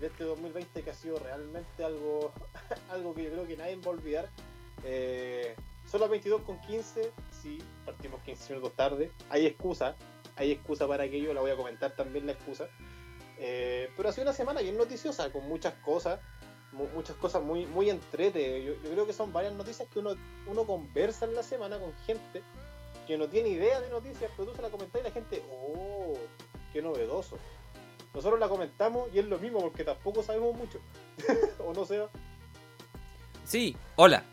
de este 2020 que ha sido realmente algo, algo que yo creo que nadie va a olvidar. Eh, son las 22 con 15, sí, partimos 15 minutos tarde. Hay excusa, hay excusa para aquello, la voy a comentar también la excusa. Eh, pero ha sido una semana bien noticiosa, con muchas cosas, muchas cosas muy, muy entrete. Yo, creo que son varias noticias que uno, uno conversa en la semana con gente que no tiene idea de noticias, pero tú se la comentas y la gente, oh, qué novedoso. Nosotros la comentamos y es lo mismo porque tampoco sabemos mucho. ¿O no sea? Sí, hola.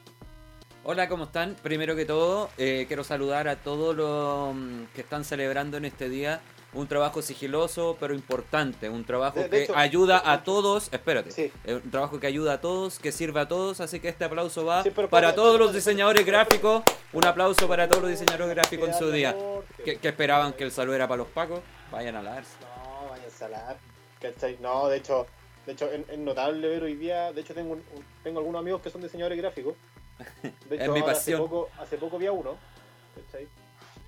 Hola, ¿cómo están? Primero que todo, eh, quiero saludar a todos los mm, que están celebrando en este día un trabajo sigiloso pero importante, un trabajo que ayuda a todos, espérate, un trabajo que ayuda a todos, que sirve a todos, así que este aplauso va para todos los diseñadores gráficos, un aplauso para todos los diseñadores gráficos en su día, que, esperaban que el saludo era para los pacos, vayan a lavarse. No, a lavar, No, de hecho, de hecho es, notable ver hoy día, de hecho tengo, tengo algunos amigos que son diseñadores gráficos, de hecho, mi pasión. Hace poco, hace poco vi a uno,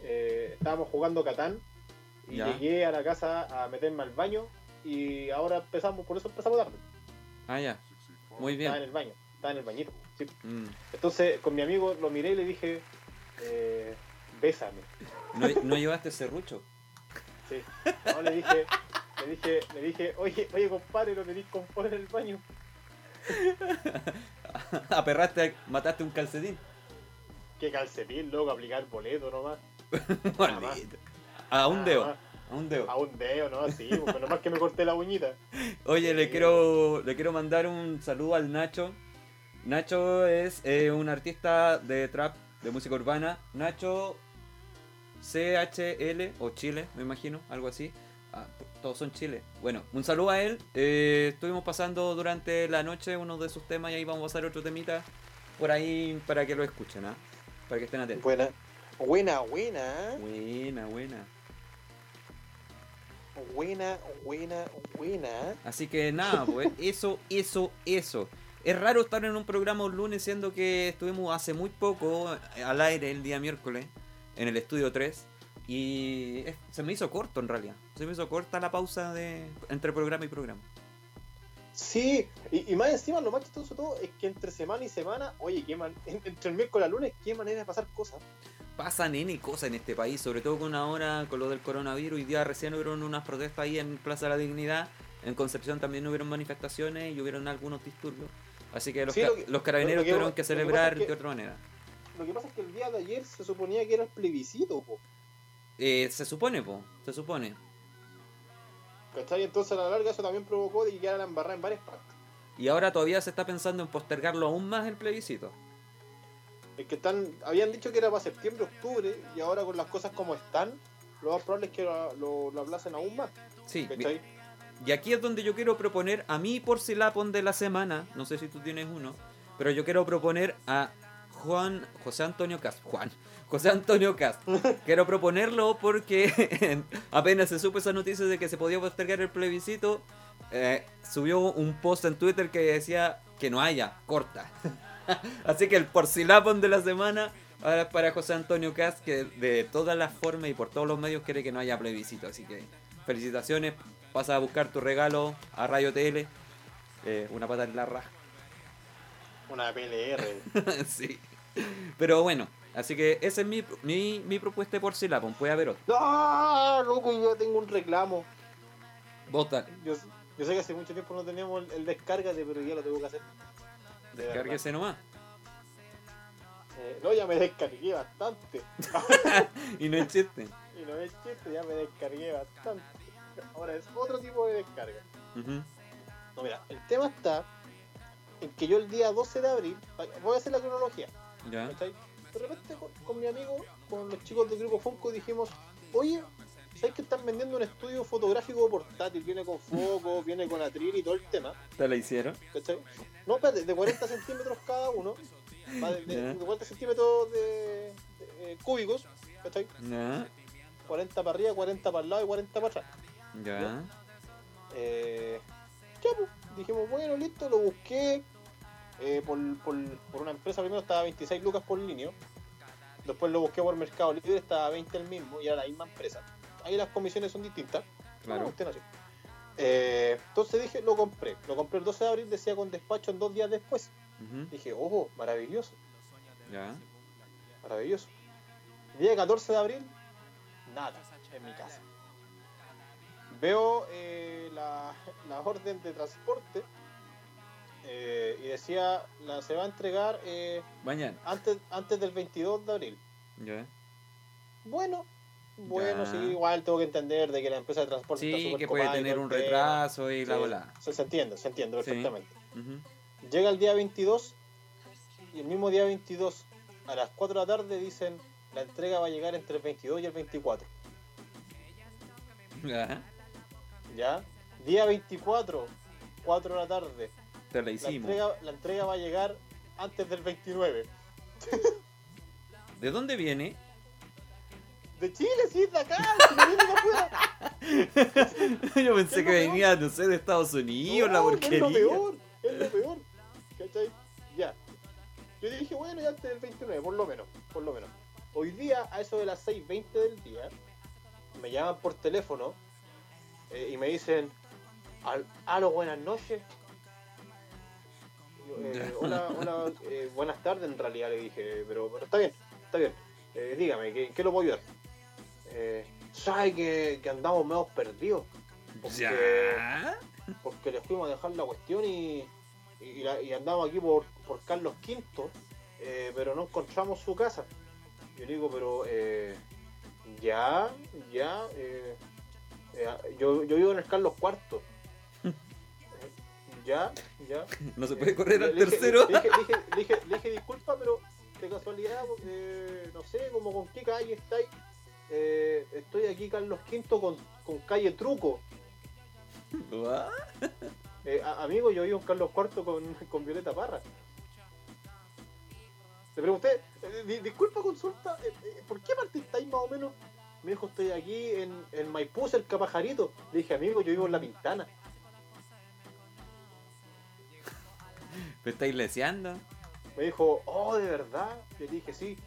eh, estábamos jugando Catán y llegué a la casa a meterme al baño y ahora empezamos, por eso empezamos tarde. Ah, ya. Muy bien. Estaba en el baño, estaba en el bañito. Mm. Entonces con mi amigo lo miré y le dije, eh, bésame. ¿No, ¿No llevaste serrucho? Sí. No, le dije, le dije, le dije, oye, oye compadre, lo tenéis confort en el baño. Aperraste, mataste un calcetín. ¿Qué calcetín, loco? Aplicar boleto nomás. A un dedo. A un dedo. A un dedo, ¿no? Sí, porque nomás que me corté la uñita. Oye, le quiero le quiero mandar un saludo al Nacho. Nacho es eh, un artista de trap, de música urbana. Nacho CHL o Chile, me imagino, algo así. Ah, todos son Chile. Bueno, un saludo a él. Eh, estuvimos pasando durante la noche uno de sus temas y ahí vamos a pasar otro temita por ahí para que lo escuchen, ¿ah? Para que estén atentos. Buena, buena, buena. Buena, buena. Buena, buena, buena. Así que nada, pues eso, eso, eso. Es raro estar en un programa un lunes siendo que estuvimos hace muy poco al aire el día miércoles en el estudio 3 y se me hizo corto en realidad. Se me hizo corta la pausa de entre programa y programa. Sí, y, más encima lo más chistoso todo es que entre semana y semana, oye, qué man, entre el miércoles y el lunes, qué manera de pasar cosas pasan N cosas en este país, sobre todo con ahora, con lo del coronavirus. Hoy día recién hubieron unas protestas ahí en Plaza de la Dignidad. En Concepción también hubieron manifestaciones y hubieron algunos disturbios. Así que los, los carabineros tuvieron que, celebrar de otra manera. Lo que pasa es que el día de ayer se suponía que era el plebiscito, po. Eh, se supone, po. Se supone. ¿Cachai? Entonces a la larga eso también provocó de que quedara la embarrada en varias partes. Y ahora todavía se está pensando en postergarlo aún más el plebiscito. Es que están, habían dicho que era para septiembre, octubre, y ahora con las cosas como están, lo más probable es que lo, lo, aplacen aún más. Sí. Y aquí es donde yo quiero proponer a mí por Silapon de la semana, no sé si tú tienes uno, pero yo quiero proponer a Juan, José Antonio Cast, Juan, José Antonio Cast. quiero proponerlo porque apenas se supo esa noticia de que se podía postergar el plebiscito, eh, subió un post en Twitter que decía que no haya, corta. Así que el porcilapón de la semana para José Antonio Cast, que de todas las formas y por todos los medios quiere que no haya plebiscito. Así que felicitaciones, pasa a buscar tu regalo a Radio TL. Eh, una pata en la raja. Una PLR. sí. Pero bueno, así que esa es mi, mi, mi propuesta de porcilapón. Puede haber otro. ¡Ah! Loco, yo tengo un reclamo. Vota. Yo, yo, sé que hace mucho tiempo no teníamos el, el descárgate, pero ya lo tengo que hacer. Descárguese nomás. Eh, no, ya me descargué bastante. y no es chiste. Y no es chiste, ya me descargué bastante. Ahora es otro tipo de descarga. No, mira, el tema está en que yo el día 12 de abril, voy a hacer la cronología. Ya. De repente con, mi amigo, con los chicos del grupo Funko, dijimos, oye, ¿sabes que están vendiendo un estudio fotográfico portátil? Viene con foco, viene con atril y todo el tema. ¿Te la hicieron? ¿Cachai? No, espérate, de 40 centímetros cada uno. De, 40 centímetros de, eh, cúbicos, ¿cachai? 40 para arriba, 40 para el lado y 40 para atrás. Ya. Eh, ya, pues, dijimos, bueno, listo, lo busqué. Eh, por, por, por, una empresa primero estaba 26 lucas por línea. Después lo busqué por Mercado Libre, estaba 20 el mismo y era la misma empresa. Ahí las comisiones son distintas. Claro. Eh, entonces dije, lo compré. Lo compré el 12 de abril, decía con despacho en dos días después. Dije, ojo, maravilloso, Ya. maravilloso. Día 14 de abril, nada en mi casa. Veo eh, la, la orden de transporte eh, y decía, la, se va a entregar eh, Mañana. antes, antes del 22 de abril. Ya. Bueno, bueno, Ya. sí, igual tengo que entender de que la empresa de transporte está Sí, súper que puede copada tener un retraso y la Sí, bola. Se, se entiende, se entiende Sí. perfectamente. Ujú. Llega el día 22 y el mismo día 22 a las 4 de la tarde dicen la entrega va a llegar entre el 22 y el 24. Ya. ¿Ya? Día 24, 4 de la tarde. Te la entrega, la entrega va a llegar antes del 29. ¿De dónde viene? De Chile, sí, de acá, si no viene de afuera. Yo pensé que lo peor. venía, no sé, de Estados Unidos, la porquería. Es lo peor, es lo peor. ¿Cachai? Ya. Yo dije, bueno, ya antes del 29, por lo menos, por lo menos. Hoy día, a eso de las 6.20 del día, me llaman por teléfono eh, y me dicen, "Al- aló, buenas noches. Eh, hola, hola, eh, buenas tardes en realidad le dije, pero, pero está bien, está bien. Eh, dígame, ¿qué, ¿qué lo puedo ayudar? Eh, ¿Sabe que, que andamos medio perdidos? Porque- Ya. porque le fuimos a dejar la cuestión y, y, la- y andamos aquí por, por Carlos V, pero no encontramos su casa. Yo le digo, pero eh, ya, ya, yo, yo vivo en el Carlos IV. Eh, ya, ya. No se puede correr Le- al le tercero. Dije, dije- dije- le dije, disculpa, pero de casualidad, eh, no sé, como con qué calle estáis. Eh, estoy aquí Carlos V con, con calle Truco. Eh, a- amigo, yo vivo en Carlos IV con, con Violeta Parra. Le pregunté, eh, di- disculpa consulta, eh, eh, ¿por qué parte estáis más o menos? Me dijo, estoy aquí en, en Maipú, cerca Pajarito. Le dije, amigo, yo vivo en La Pintana. ¿Me estáis leseando? Me dijo, oh, ¿de verdad? Le dije, sí.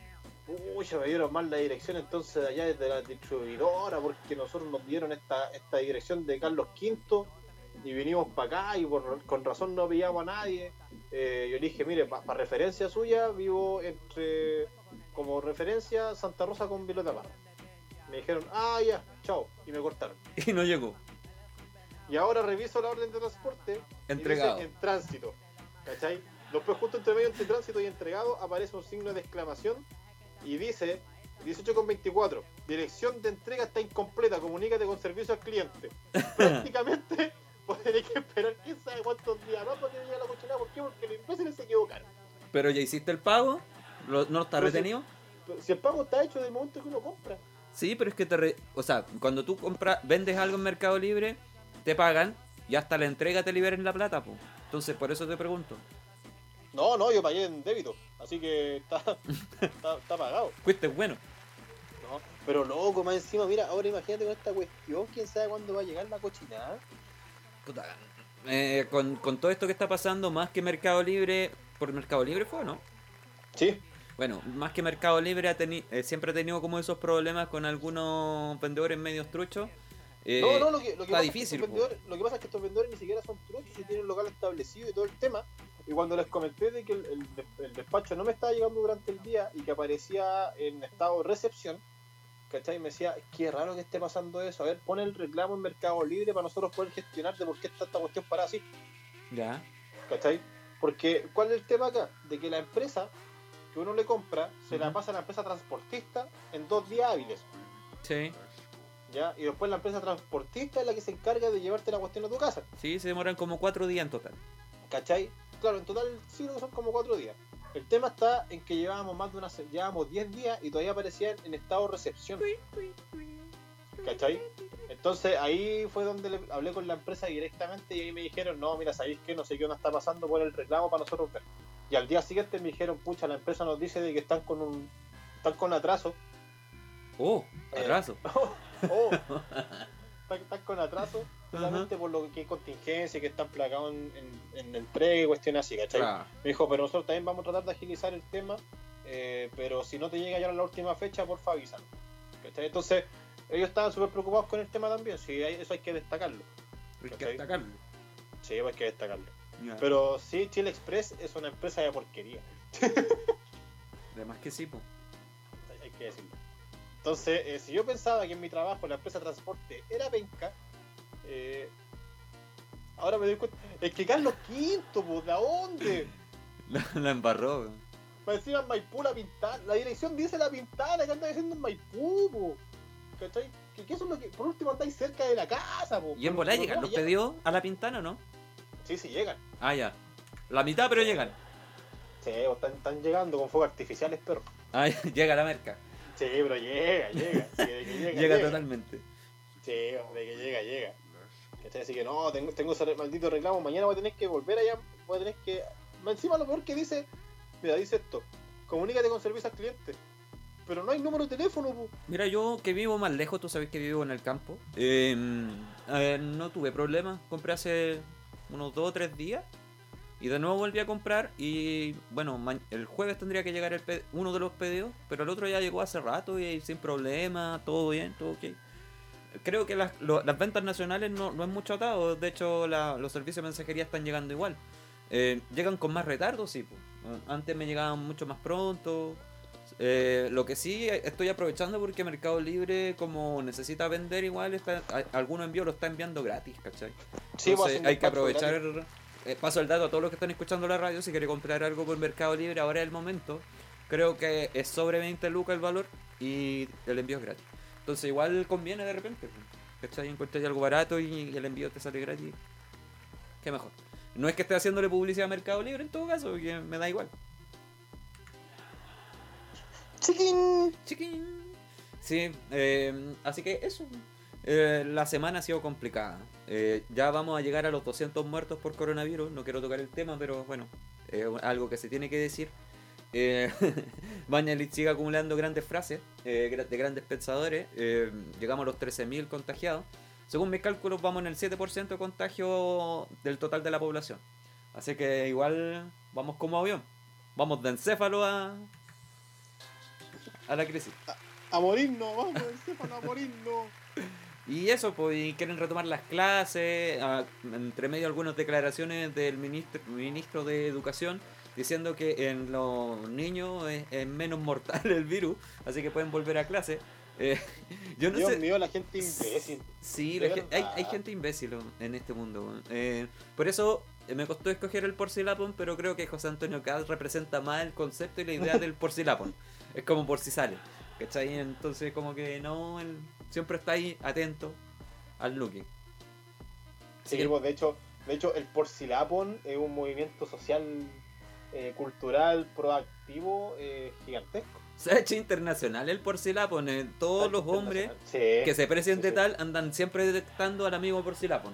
Uy, se me dieron mal la dirección entonces de allá desde la distribuidora, porque nosotros nos dieron esta, esta dirección de Carlos V y vinimos para acá y por, con razón no pillamos a nadie. Eh, yo le dije, mire, para referencia suya, vivo entre, como referencia, Santa Rosa con Violeta Parra. Me dijeron, ah, ya, chao, y me cortaron. Y no llegó. Y ahora reviso la orden de transporte y Entregado. dice en tránsito. ¿Cachai? Después justo entre medio entre tránsito y entregado aparece un signo de exclamación y dice 18,24. Dirección de entrega está incompleta, comunícate con servicio al cliente. Prácticamente podré que esperar quién sabe cuántos días más para que llegue la cochinada. ¿Por qué? Porque los imbéciles se equivocaron. ¿Pero ya hiciste el pago? ¿Lo- ¿No está si- retenido? Si el pago está hecho desde el momento que uno compra. Sí, pero es que te... re- O sea, cuando tú compras, vendes algo en Mercado Libre, te pagan y hasta la entrega te liberan la plata, pues. Entonces, por eso te pregunto. No, no, yo pagué en débito. Así que está, está, está pagado. Fuiste bueno. No, pero loco, más encima, mira, ahora imagínate con esta cuestión, quién sabe cuándo va a llegar la cochinada. Puta, eh, con, con todo esto que está pasando, más que Mercado Libre, por Mercado Libre fue, ¿no? Sí, Bueno, más que Mercado Libre ha eh, siempre ha tenido como esos problemas con algunos vendedores medios truchos. Eh, no, no, lo que, lo que está pasa difícil, es que estos vendedores, lo que pasa es que estos vendedores ni siquiera son truchos y tienen local establecido y todo el tema. Y cuando les comenté de que el, el des- el despacho no me estaba llegando durante el día y que aparecía en estado de recepción, ¿cachai? Me decía, qué raro que esté pasando eso. A ver, pon el reclamo en Mercado Libre para nosotros poder gestionar de por qué está esta cuestión para así. Ya. ¿Cachai? Porque, ¿cuál es el tema acá? De que la empresa que uno le compra se la pasa a la empresa transportista en dos días hábiles. Sí. ¿Ya? Y después la empresa transportista es la que se encarga de llevarte la cuestión a tu casa. Sí, se demoran como cuatro días en total. ¿Cachai? Claro, en total sí son como cuatro días. El tema está en que llevábamos más de una llevábamos 10 días y todavía aparecían en estado de recepción. ¿Cachai? Entonces ahí fue donde le hablé con la empresa directamente y ahí me dijeron, no, mira, ¿sabéis qué? No sé qué onda está pasando por el reclamo para nosotros ver. Y al día siguiente me dijeron, pucha, la empresa nos dice de que están con un están con atraso. Oh, Eh, atraso. oh, están, con atraso, solamente por lo que hay contingencia, que están plagados en, en, en entrega y cuestiones así, ¿cachai? Claro. Me dijo, pero nosotros también vamos a tratar de agilizar el tema, eh, pero si no te llega ya a la última fecha, porfa avísanos. ¿Cachai? Entonces, ellos estaban súper preocupados con el tema también, sí, hay- eso hay que destacarlo. Hay que destacarlo. Sí, pues hay que destacarlo. Pero sí, Chile Express es una empresa de porquería. Además que sí, po. hay que decirlo. Entonces, eh, si yo pensaba que en mi trabajo la empresa de transporte era penca, eh, ahora me doy cuenta. Es que Carlos Quinto, pues, ¿de dónde? La, la embarró, encima en Maipú la pintana. La dirección dice la pintana que anda diciendo en Maipú, po. ¿Cachai? Que, que eso es lo que. Por último andáis cerca de la casa, po. ¿Y en volá llegan los pedidos a la pintana o no? Sí, sí, llegan. Ah, ya. La mitad, pero llegan. Sí, o están, están llegando con fuegos artificiales, pero. Ah, llega la merca. Sí, pero llega, llega. Sí, de que llega, Llega totalmente. Sí, de que llega, llega. Así que no, tengo, tengo ese maldito reclamo. Mañana voy a tener que volver allá. Voy a tener que. Encima lo peor que dice. Mira, dice esto. Comunícate con servicio al cliente. Pero no hay número de teléfono, po. Mira, yo que vivo más lejos, tú sabes que vivo en el campo. eh, a ver, no tuve problemas. Compré hace unos dos o tres días. Y de nuevo volví a comprar. Y bueno, el jueves tendría que llegar el uno de los pedidos. Pero el otro ya llegó hace rato y sin problema. Todo bien, todo ok. Creo que las, lo- las ventas nacionales no, no es mucho atado. De hecho, la- los servicios de mensajería están llegando igual. Eh, llegan con más retardo, sí. po. Antes me llegaban mucho más pronto. Eh, lo que sí estoy aprovechando porque Mercado Libre, como necesita vender igual, está, algunos envíos lo está enviando gratis, ¿cachai? Sí, pues, Entonces, hay que aprovechar. gratis. Eh, paso el dato a todos los que están escuchando la radio. Si quiere comprar algo por Mercado Libre, ahora es el momento. Creo que es sobre 20 lucas el valor y el envío es gratis. Entonces, igual conviene de repente. ¿cachai? Encuentras algo barato y el envío te sale gratis. Qué mejor. No es que esté haciéndole publicidad a Mercado Libre en todo caso, que me da igual. Chiquín. Chiquín. Sí, eh, así que eso. Eh, la semana ha sido complicada. Eh, ya vamos a llegar a los 200 muertos por coronavirus. No quiero tocar el tema, pero bueno, es algo que se tiene que decir. Eh, Bañalit sigue acumulando grandes frases de grandes pensadores. Llegamos a los 13.000 contagiados. Según mis cálculos, vamos en el 7% de contagio del total de la población. Así que igual vamos como avión. Vamos de encéfalo a, a la crisis. A morirnos, vamos, Estefano, a morirnos. Y eso, pues, y quieren retomar las clases, ah, entre medio algunas declaraciones del ministro, ministro de Educación diciendo que en los niños es, es menos mortal el virus, así que pueden volver a clase. Eh, yo no Dios sé. mío, la gente imbécil. Sí, la gen- hay, hay gente imbécil en este mundo. Eh, por eso eh, me costó escoger el porcilapón, pero creo que José Antonio Caz representa más el concepto y la idea del porcilapón. Es como por si sale. ¿Cachai? Entonces como que no, él siempre está ahí atento al looking. Sí, Sí. pues, de hecho, de hecho, el Porcilapon es un movimiento social, eh, cultural, proactivo, eh, gigantesco. Se ha hecho internacional el porcilapón. eh, todos los hombres Sí. que se precien sí, de sí. tal andan siempre detectando al amigo porcilapón.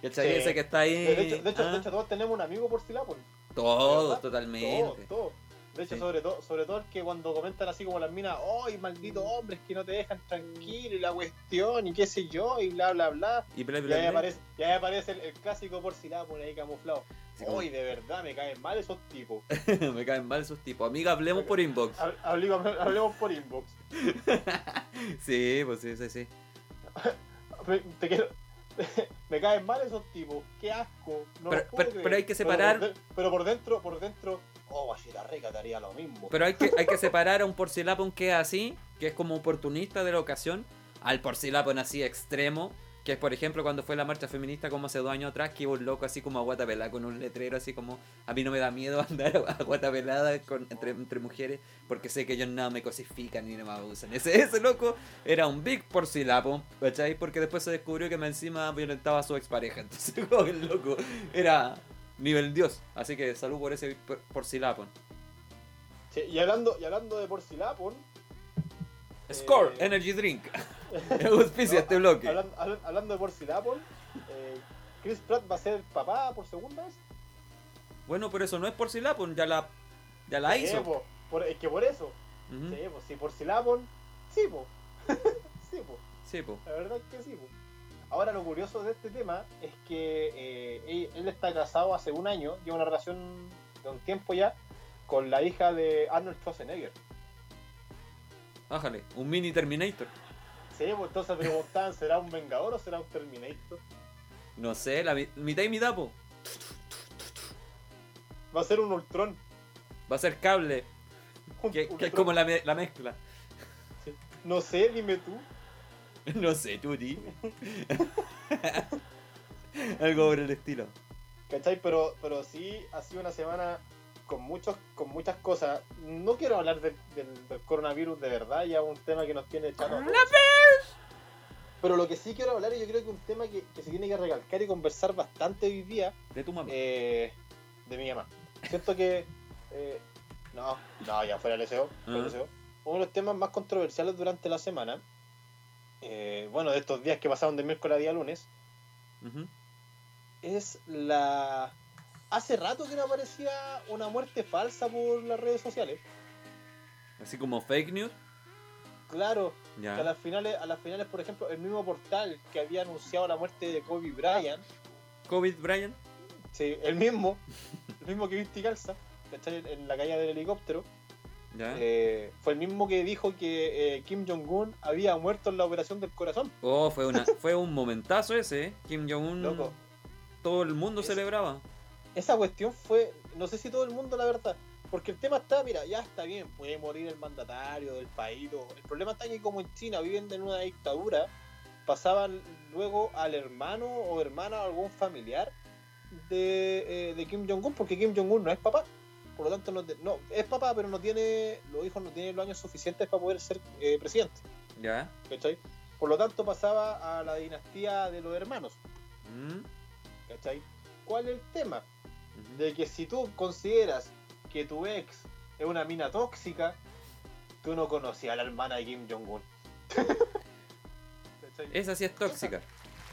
¿Cachai? Sí. Ese que está ahí. De hecho, de, hecho, ah, de hecho, todos tenemos un amigo Porcilapon. todos, totalmente. Todos, todos. De hecho, Sí. sobre todo, sobre todo el que cuando comentan así como las minas, ¡ay, malditos hombres que no te dejan tranquilo! Y la cuestión, y qué sé yo, y bla, bla, bla. Y bla, Y bla, ahí bla. aparece, y ahí aparece el, el clásico Porcilapon ahí camuflado. Como- ¡Ay, de verdad, me caen mal esos tipos! Me caen mal esos tipos. Amiga, hablemos por inbox. Hab- Hablemos, hablemos por inbox. Sí, pues sí, sí, sí. Me, te quiero- me caen mal esos tipos, qué asco. No Pero- pero- hay que separar- por Pero por, dentro, por dentro, oh, guachita rica, te haría lo mismo. Pero hay que, hay que separar a un porcilapón que es así, que es como oportunista de la ocasión, al porcilapón así extremo, que es por ejemplo cuando fue la marcha feminista como hace dos años atrás, que iba un loco así como a guata pelada con un letrero así como, a mí no me da miedo andar a guata pelada con, entre, mujeres, porque sé que ellos nada me cosifican ni me abusan. Ese, ese loco era un big porcilapón, ¿cachai? Porque después se descubrió que me encima violentaba a su expareja, entonces como el loco era nivel dios, así que salud por ese por- porcilapón. Sí, y hablando, y hablando de Porcilapon, Score, Eh, Energy Drink. Auspicia no, este bloque. Hablando, hablan- hablando de Porcilapon, eh, Chris Pratt va a ser papá por segunda vez. Bueno, por eso no es Porcilapon, ya la, ya la Sí, hizo. po, por- es que por eso. Sí, si Porcilapon, sí, po. sí, po. Sí, po. La verdad es que sí. po. Ahora lo curioso de este tema es que eh, él, él está casado hace un año, lleva una relación de un tiempo ya, con la hija de Arnold Schwarzenegger. Bájale, un mini Terminator. Sí, pues entonces preguntaban, ¿será un Vengador o será un Terminator? No sé, la mi- mitad y mitad, po. Va a ser un Ultron. Va a ser cable, que, que es como la, me- la mezcla. No sé, dime tú. No sé, tú, di. Algo por el estilo. ¿Cachai? Pero, pero sí ha sido una semana con muchos, con muchas cosas. No quiero hablar de- del, del coronavirus de verdad, ya es un tema que nos tiene echado. todos. Pero lo que sí quiero hablar, y yo creo que es un tema que, que se tiene que recalcar y conversar bastante hoy día, De tu mamá. eh, de mi mamá. Siento que. eh, no, no, ya fuera el SEO. fuera el Ajá. SEO. Uno de los temas más controversiales durante la semana, eh, bueno, de estos días que pasaron de miércoles a día lunes, es la. Hace rato que no aparecía una muerte falsa por las redes sociales. Así como fake news. Claro, que a las finales, a las finales, por ejemplo, el mismo portal que había anunciado la muerte de Kobe Bryant, COVID, Brian. sí, el mismo, el mismo que Vinti Calza, En la caída del helicóptero, Ya. eh, fue el mismo que dijo que eh, Kim Jong-un había muerto en la operación del corazón. Oh, fue una fue un momentazo ese, ¿eh? Kim Jong-un. Loco. Todo el mundo Es- celebraba. Esa cuestión fue, no sé si todo el mundo la verdad, porque el tema está, mira, ya está bien, puede morir el mandatario del país, todo. el problema está que como en China viven en una dictadura, pasaban luego al hermano o hermana o algún familiar de, eh, de Kim Jong-un, porque Kim Jong-un no es papá, por lo tanto no, es papá, pero no tiene, los hijos no tienen los años suficientes para poder ser eh, presidente, Ya. ¿cachai? Por lo tanto pasaba a la dinastía de los hermanos, Mm. ¿cachai? ¿Cuál es el tema? De que si tú consideras que tu ex es una mina tóxica, tú no conocías a la hermana de Kim Jong-un. Esa sí es tóxica.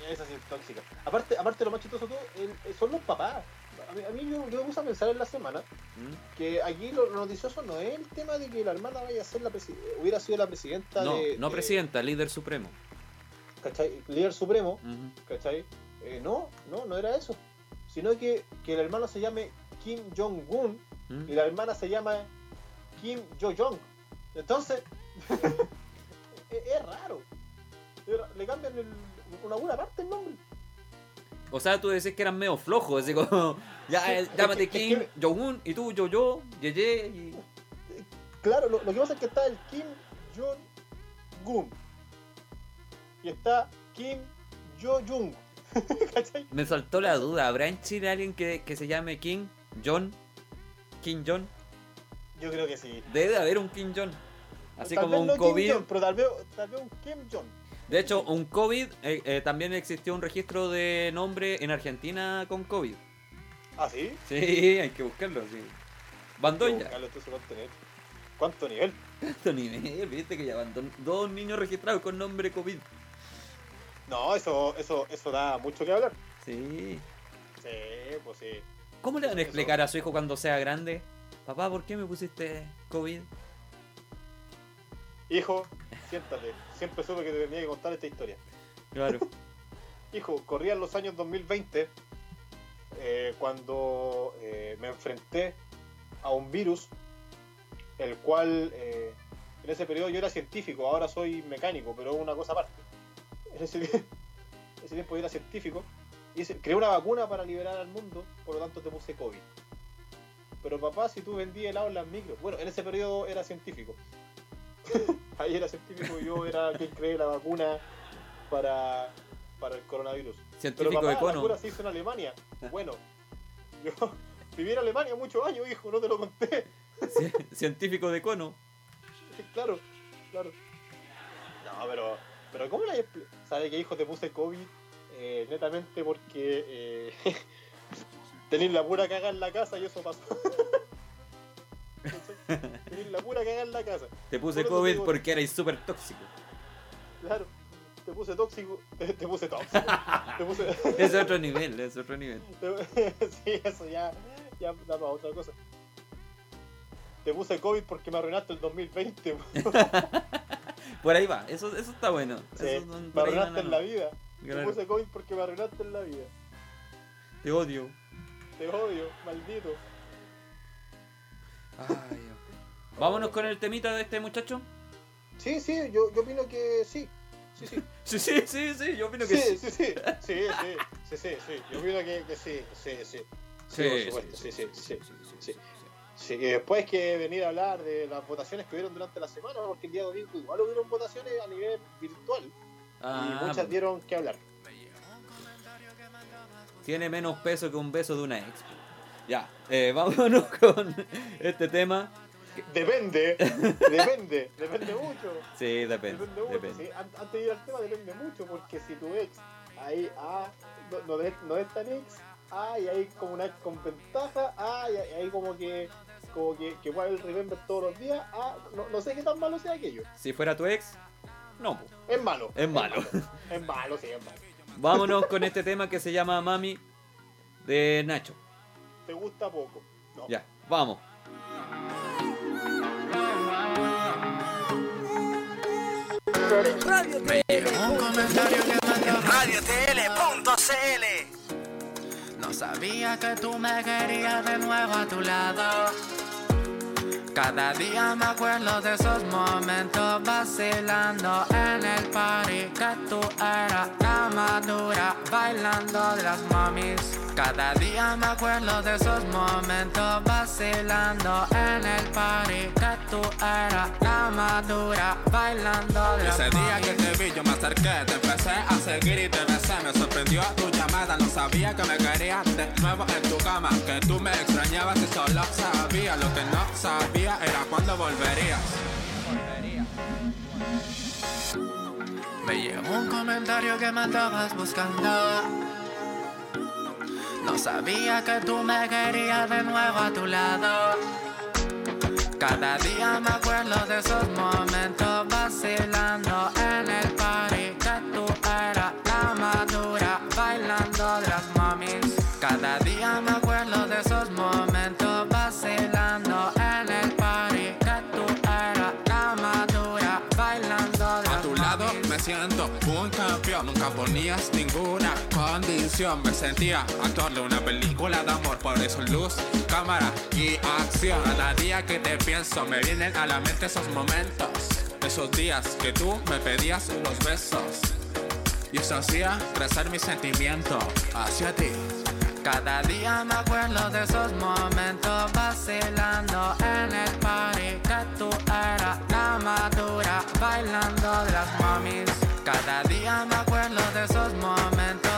Esa sí es tóxica. Aparte, aparte lo más chistoso todo, el- son los papás. A mí, a mí yo, yo me puse a pensar en la semana Mm. que aquí lo, lo noticioso no es el tema de que la hermana vaya a ser la hubiera sido la presidenta No, de, no de- presidenta, líder supremo. ¿cachai? líder supremo. ¿cachai? Eh, no, no, no era eso. Sino que, que el hermano se llame Kim Jong-un Mm. y la hermana se llama Kim Jo-jong. Entonces, es, es raro. Le cambian el- una buena parte el nombre. O sea, tú decís que eran medio flojos, así como, ya, llámate Kim, Jong-un, y tú, Yo-Yo, Yeye, y... Claro, lo, lo que pasa es que está el Kim Jong-un. Y está Kim. ¿Cachai? Me saltó la duda, ¿habrá en Chile alguien que, que se llame King, John, King John? Yo creo que sí. Debe de haber un King John. Así Tal como vez un no Kim COVID. Jong, pero tal vez, tal vez un Kim Jong. De hecho, un COVID, eh, eh, también existió un registro de nombre en Argentina con COVID. ¿Ah, sí? Sí, hay que buscarlo, sí. Bandoña. ¿cuánto nivel? ¿Cuánto nivel? Viste que ya van do- dos niños registrados con nombre COVID. No, eso, eso, eso da mucho que hablar. Sí. Sí, pues sí. ¿Cómo le van a Eso- explicar a su hijo cuando sea grande? Papá, ¿por qué me pusiste COVID? Hijo, siéntate. Siempre supe que te tenía que contar esta historia. Claro. Hijo, corrían los años 2020 eh, cuando eh, me enfrenté a un virus, el cual eh, en ese periodo yo era científico, ahora soy mecánico, pero una cosa aparte. En ese, ese tiempo yo era científico y ese- creé una vacuna para liberar al mundo, por lo tanto te puse COVID. Pero papá, si tú vendías helado en las micros, bueno, en ese periodo era científico. Ahí era científico y yo era quien creé la vacuna para, para el coronavirus. Pero Científico papá, de la cono. cura se hizo en Alemania. Bueno, yo viví en Alemania muchos años, hijo, no te lo conté. Ci- Científico de cono. claro, claro. No, pero, pero ¿cómo le ¿Sabe que hijo te puse COVID? Eh, netamente porque eh, tenéis la pura cagada en la casa y eso pasó. La pura cagada en la casa. Te puse Por COVID porque erais súper tóxico. Claro, te puse tóxico, te, te puse tóxico. Te puse... Es otro nivel, es otro nivel. sí, eso ya, ya da para otra cosa. Te puse COVID porque me arruinaste el 2020. Por ahí va, eso, eso está bueno. Sí, Eso son- me arruinaste en la vida. Te puse COVID porque me arruinaste en la vida. Te odio. Te odio, maldito. Ay. Vámonos con el temita de este muchacho. Sí, sí, yo, yo opino que sí. Sí, sí. Sí, sí, sí, sí, yo opino que Sí, sí. sí, sí. Sí, sí. sí, sí, sí. Yo opino que, que sí, sí, sí. Sí, por supuesto, sí, sí, sí. sí. Sí, y después que venir a hablar de las votaciones que hubieron durante la semana, porque el día domingo igual hubieron votaciones a nivel virtual Ah, y muchas dieron que hablar. Tiene menos peso que un beso de una ex. Ya, eh, vámonos con este tema. Depende, depende, depende mucho. Sí, depende. Depende mucho. depende. sí. An- Antes de ir al tema, depende mucho, porque si tu ex ahí ah, no, no, es, no es tan ex, ah, y hay como una ex con ventaja, ah, y hay ahí como que como que, que el Remember todos los días, ah, no, no sé qué tan malo sea aquello. Si fuera tu ex, no. po. Es malo. Es malo. Es malo, sí, es malo. Vámonos con este tema que se llama Mami de Nacho. Te gusta poco. No. Ya, vamos. Un comentario que mandó RadioTL.cl No sabía que tú me querías de nuevo a tu lado. Cada día me acuerdo de esos momentos vacilando en el party que tú eras la madura bailando de las mamis. Cada día me acuerdo de esos momentos vacilando en el party que tú eras la madura bailando de las Ese día que te vi yo me acerqué, te empecé a seguir y te besé. Me sorprendió tu llamada, no sabía que me querías de nuevo en tu cama. Que tú me extrañabas y solo sabía Lo que no sabía era cuándo volverías Me llegó un comentario que me andabas buscando. No sabía que tú me querías de nuevo a tu lado. Cada día me acuerdo de esos momentos vacilando en el party Me sentía actor de una película de amor Por eso luz, cámara y acción. Cada día que te pienso me vienen a la mente esos momentos Esos días que tú me pedías unos besos. Y eso hacía crecer mi sentimiento hacia ti. Cada día me acuerdo de esos momentos vacilando en el party que tú eras la madura bailando de las mamis. Cada día me acuerdo de esos momentos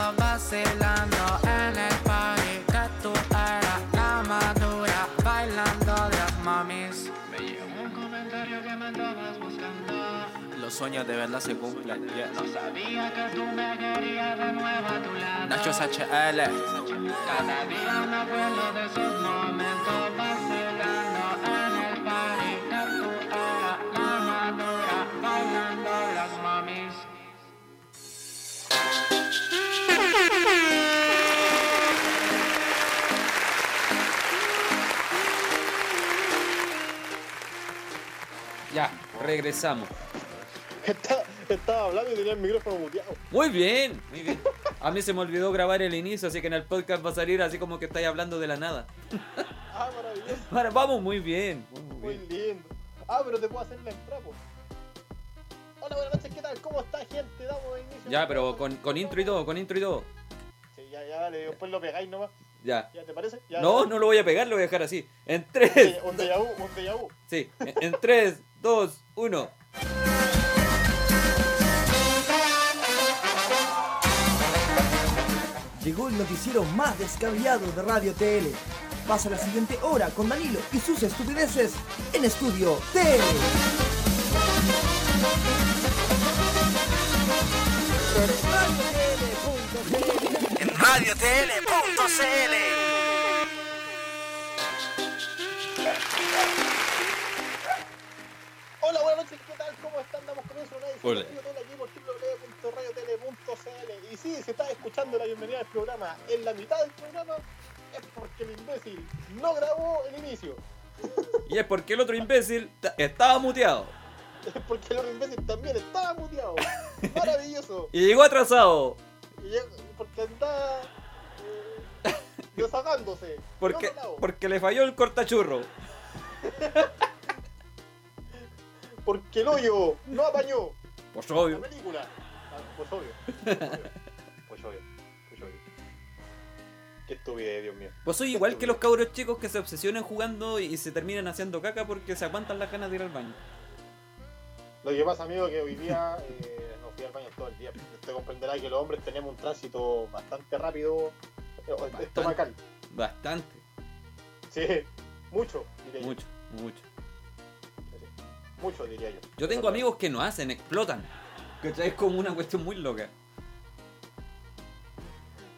vacilando en el party que tú eras la madura bailando de las mamis. Me llegó un comentario que me andabas buscando. Los sueños de verdad se cumplen. yeah. No sabía que tú me querías de nuevo a tu lado. Nachos HL. Cada día me acuerdo de esos momentos vacilando Ya, regresamos. Estaba, estaba hablando y tenía el micrófono muteado. Muy bien, muy bien. A mí se me olvidó grabar el inicio, así que en el podcast va a salir así como que estáis hablando de la nada. Ah, maravilloso. Vale, vamos muy bien. muy Muy bien. lindo. Ah, pero te puedo hacer la entrada. Hola, buenas noches, ¿qué tal? ¿Cómo está, gente? Damos inicio. Ya, pero con, con intro y todo, con intro y todo. Sí, ya, ya, dale, después lo pegáis nomás. Ya. ¿Ya te parece? Ya, No, ya. no lo voy a pegar, lo voy a dejar así. En Un 3. déjà- Un déjà vu, un déjà vu. Sí, en 3, 2, 1. Llegó el noticiero más descabellado de Radio TL. Pasa la siguiente hora con Danilo y sus estupideces en Estudio TL. en RadioTL.cl ¿Cómo están? Damos comienzo a una edición de Radio Tele aquí por www.radiotele.cl Y sí, si estás escuchando la bienvenida al programa en la mitad del programa, es porque el imbécil no grabó el inicio. Y es porque el otro imbécil ta- estaba muteado. Es porque el otro imbécil también estaba muteado. Maravilloso. Y llegó atrasado. Y porque anda eh, desagándose. Porque, porque le falló el cortachurro. Porque el hoyo no apañó Pues la obvio. película. Ah, Pues obvio. Pues obvio. Pues obvio. Pues obvio. Qué estupidez, Dios mío. Pues soy igual que los cabros chicos que se obsesionan jugando y se terminan haciendo caca porque se aguantan las ganas de ir al baño. Lo que pasa, amigo, que hoy día eh, no fui al baño todo el día. Usted comprenderá que los hombres tenemos un tránsito bastante rápido, eh, estomacal. Bastante. Sí, mucho, diría Mucho, mucho. yo. Mucho, diría yo. Yo tengo amigos que no hacen, explotan. ¿Cachai? Es como una cuestión muy loca.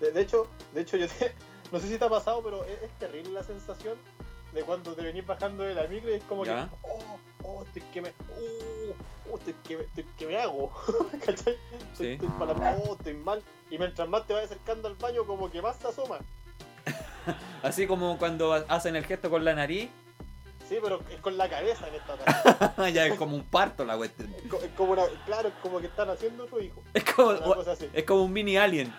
De, de hecho, de hecho yo te- no sé si te ha pasado, pero es, es terrible la sensación de cuando te venís bajando de la micro y es como Ya. que, oh, oh, estoy que me, oh, oh, estoy que me, estoy que me hago, ¿cachai? Estoy, Sí. estoy para oh, estoy mal. Y mientras más te vas acercando al baño, como que más se asoma. Así como cuando hacen el gesto con la nariz, Sí, pero es con la cabeza en esta ya es como un parto la cuestión. Es co- es como una, claro, es como que están haciendo su hijo. Es como, es un mini alien.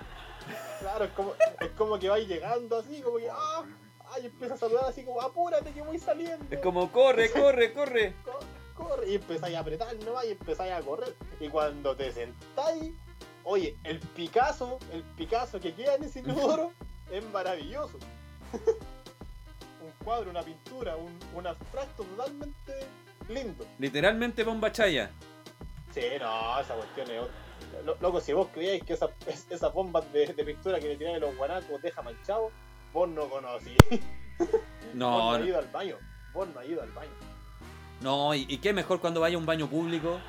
Claro, es como, es como que vais llegando así, como que, ah, ay, empieza a saludar así como, apúrate que voy saliendo. Es como, corre, corre, corre. Co- corre, y empezáis a apretar nomás y empezáis a correr. Y cuando te sentáis, oye, el Picasso, el Picasso que queda en ese inodoro es maravilloso. cuadro, una pintura, un, un abstracto totalmente lindo. Literalmente bomba chaya. Sí, no, esa cuestión es otra. Lo- Loco, si vos creíais que esa- es- esas bombas de, de pintura que le tiran los guanacos deja manchado, vos no conocís. vos no No, has ido al baño. Vos no has ido al baño. no, y, y qué mejor cuando vaya a un baño público.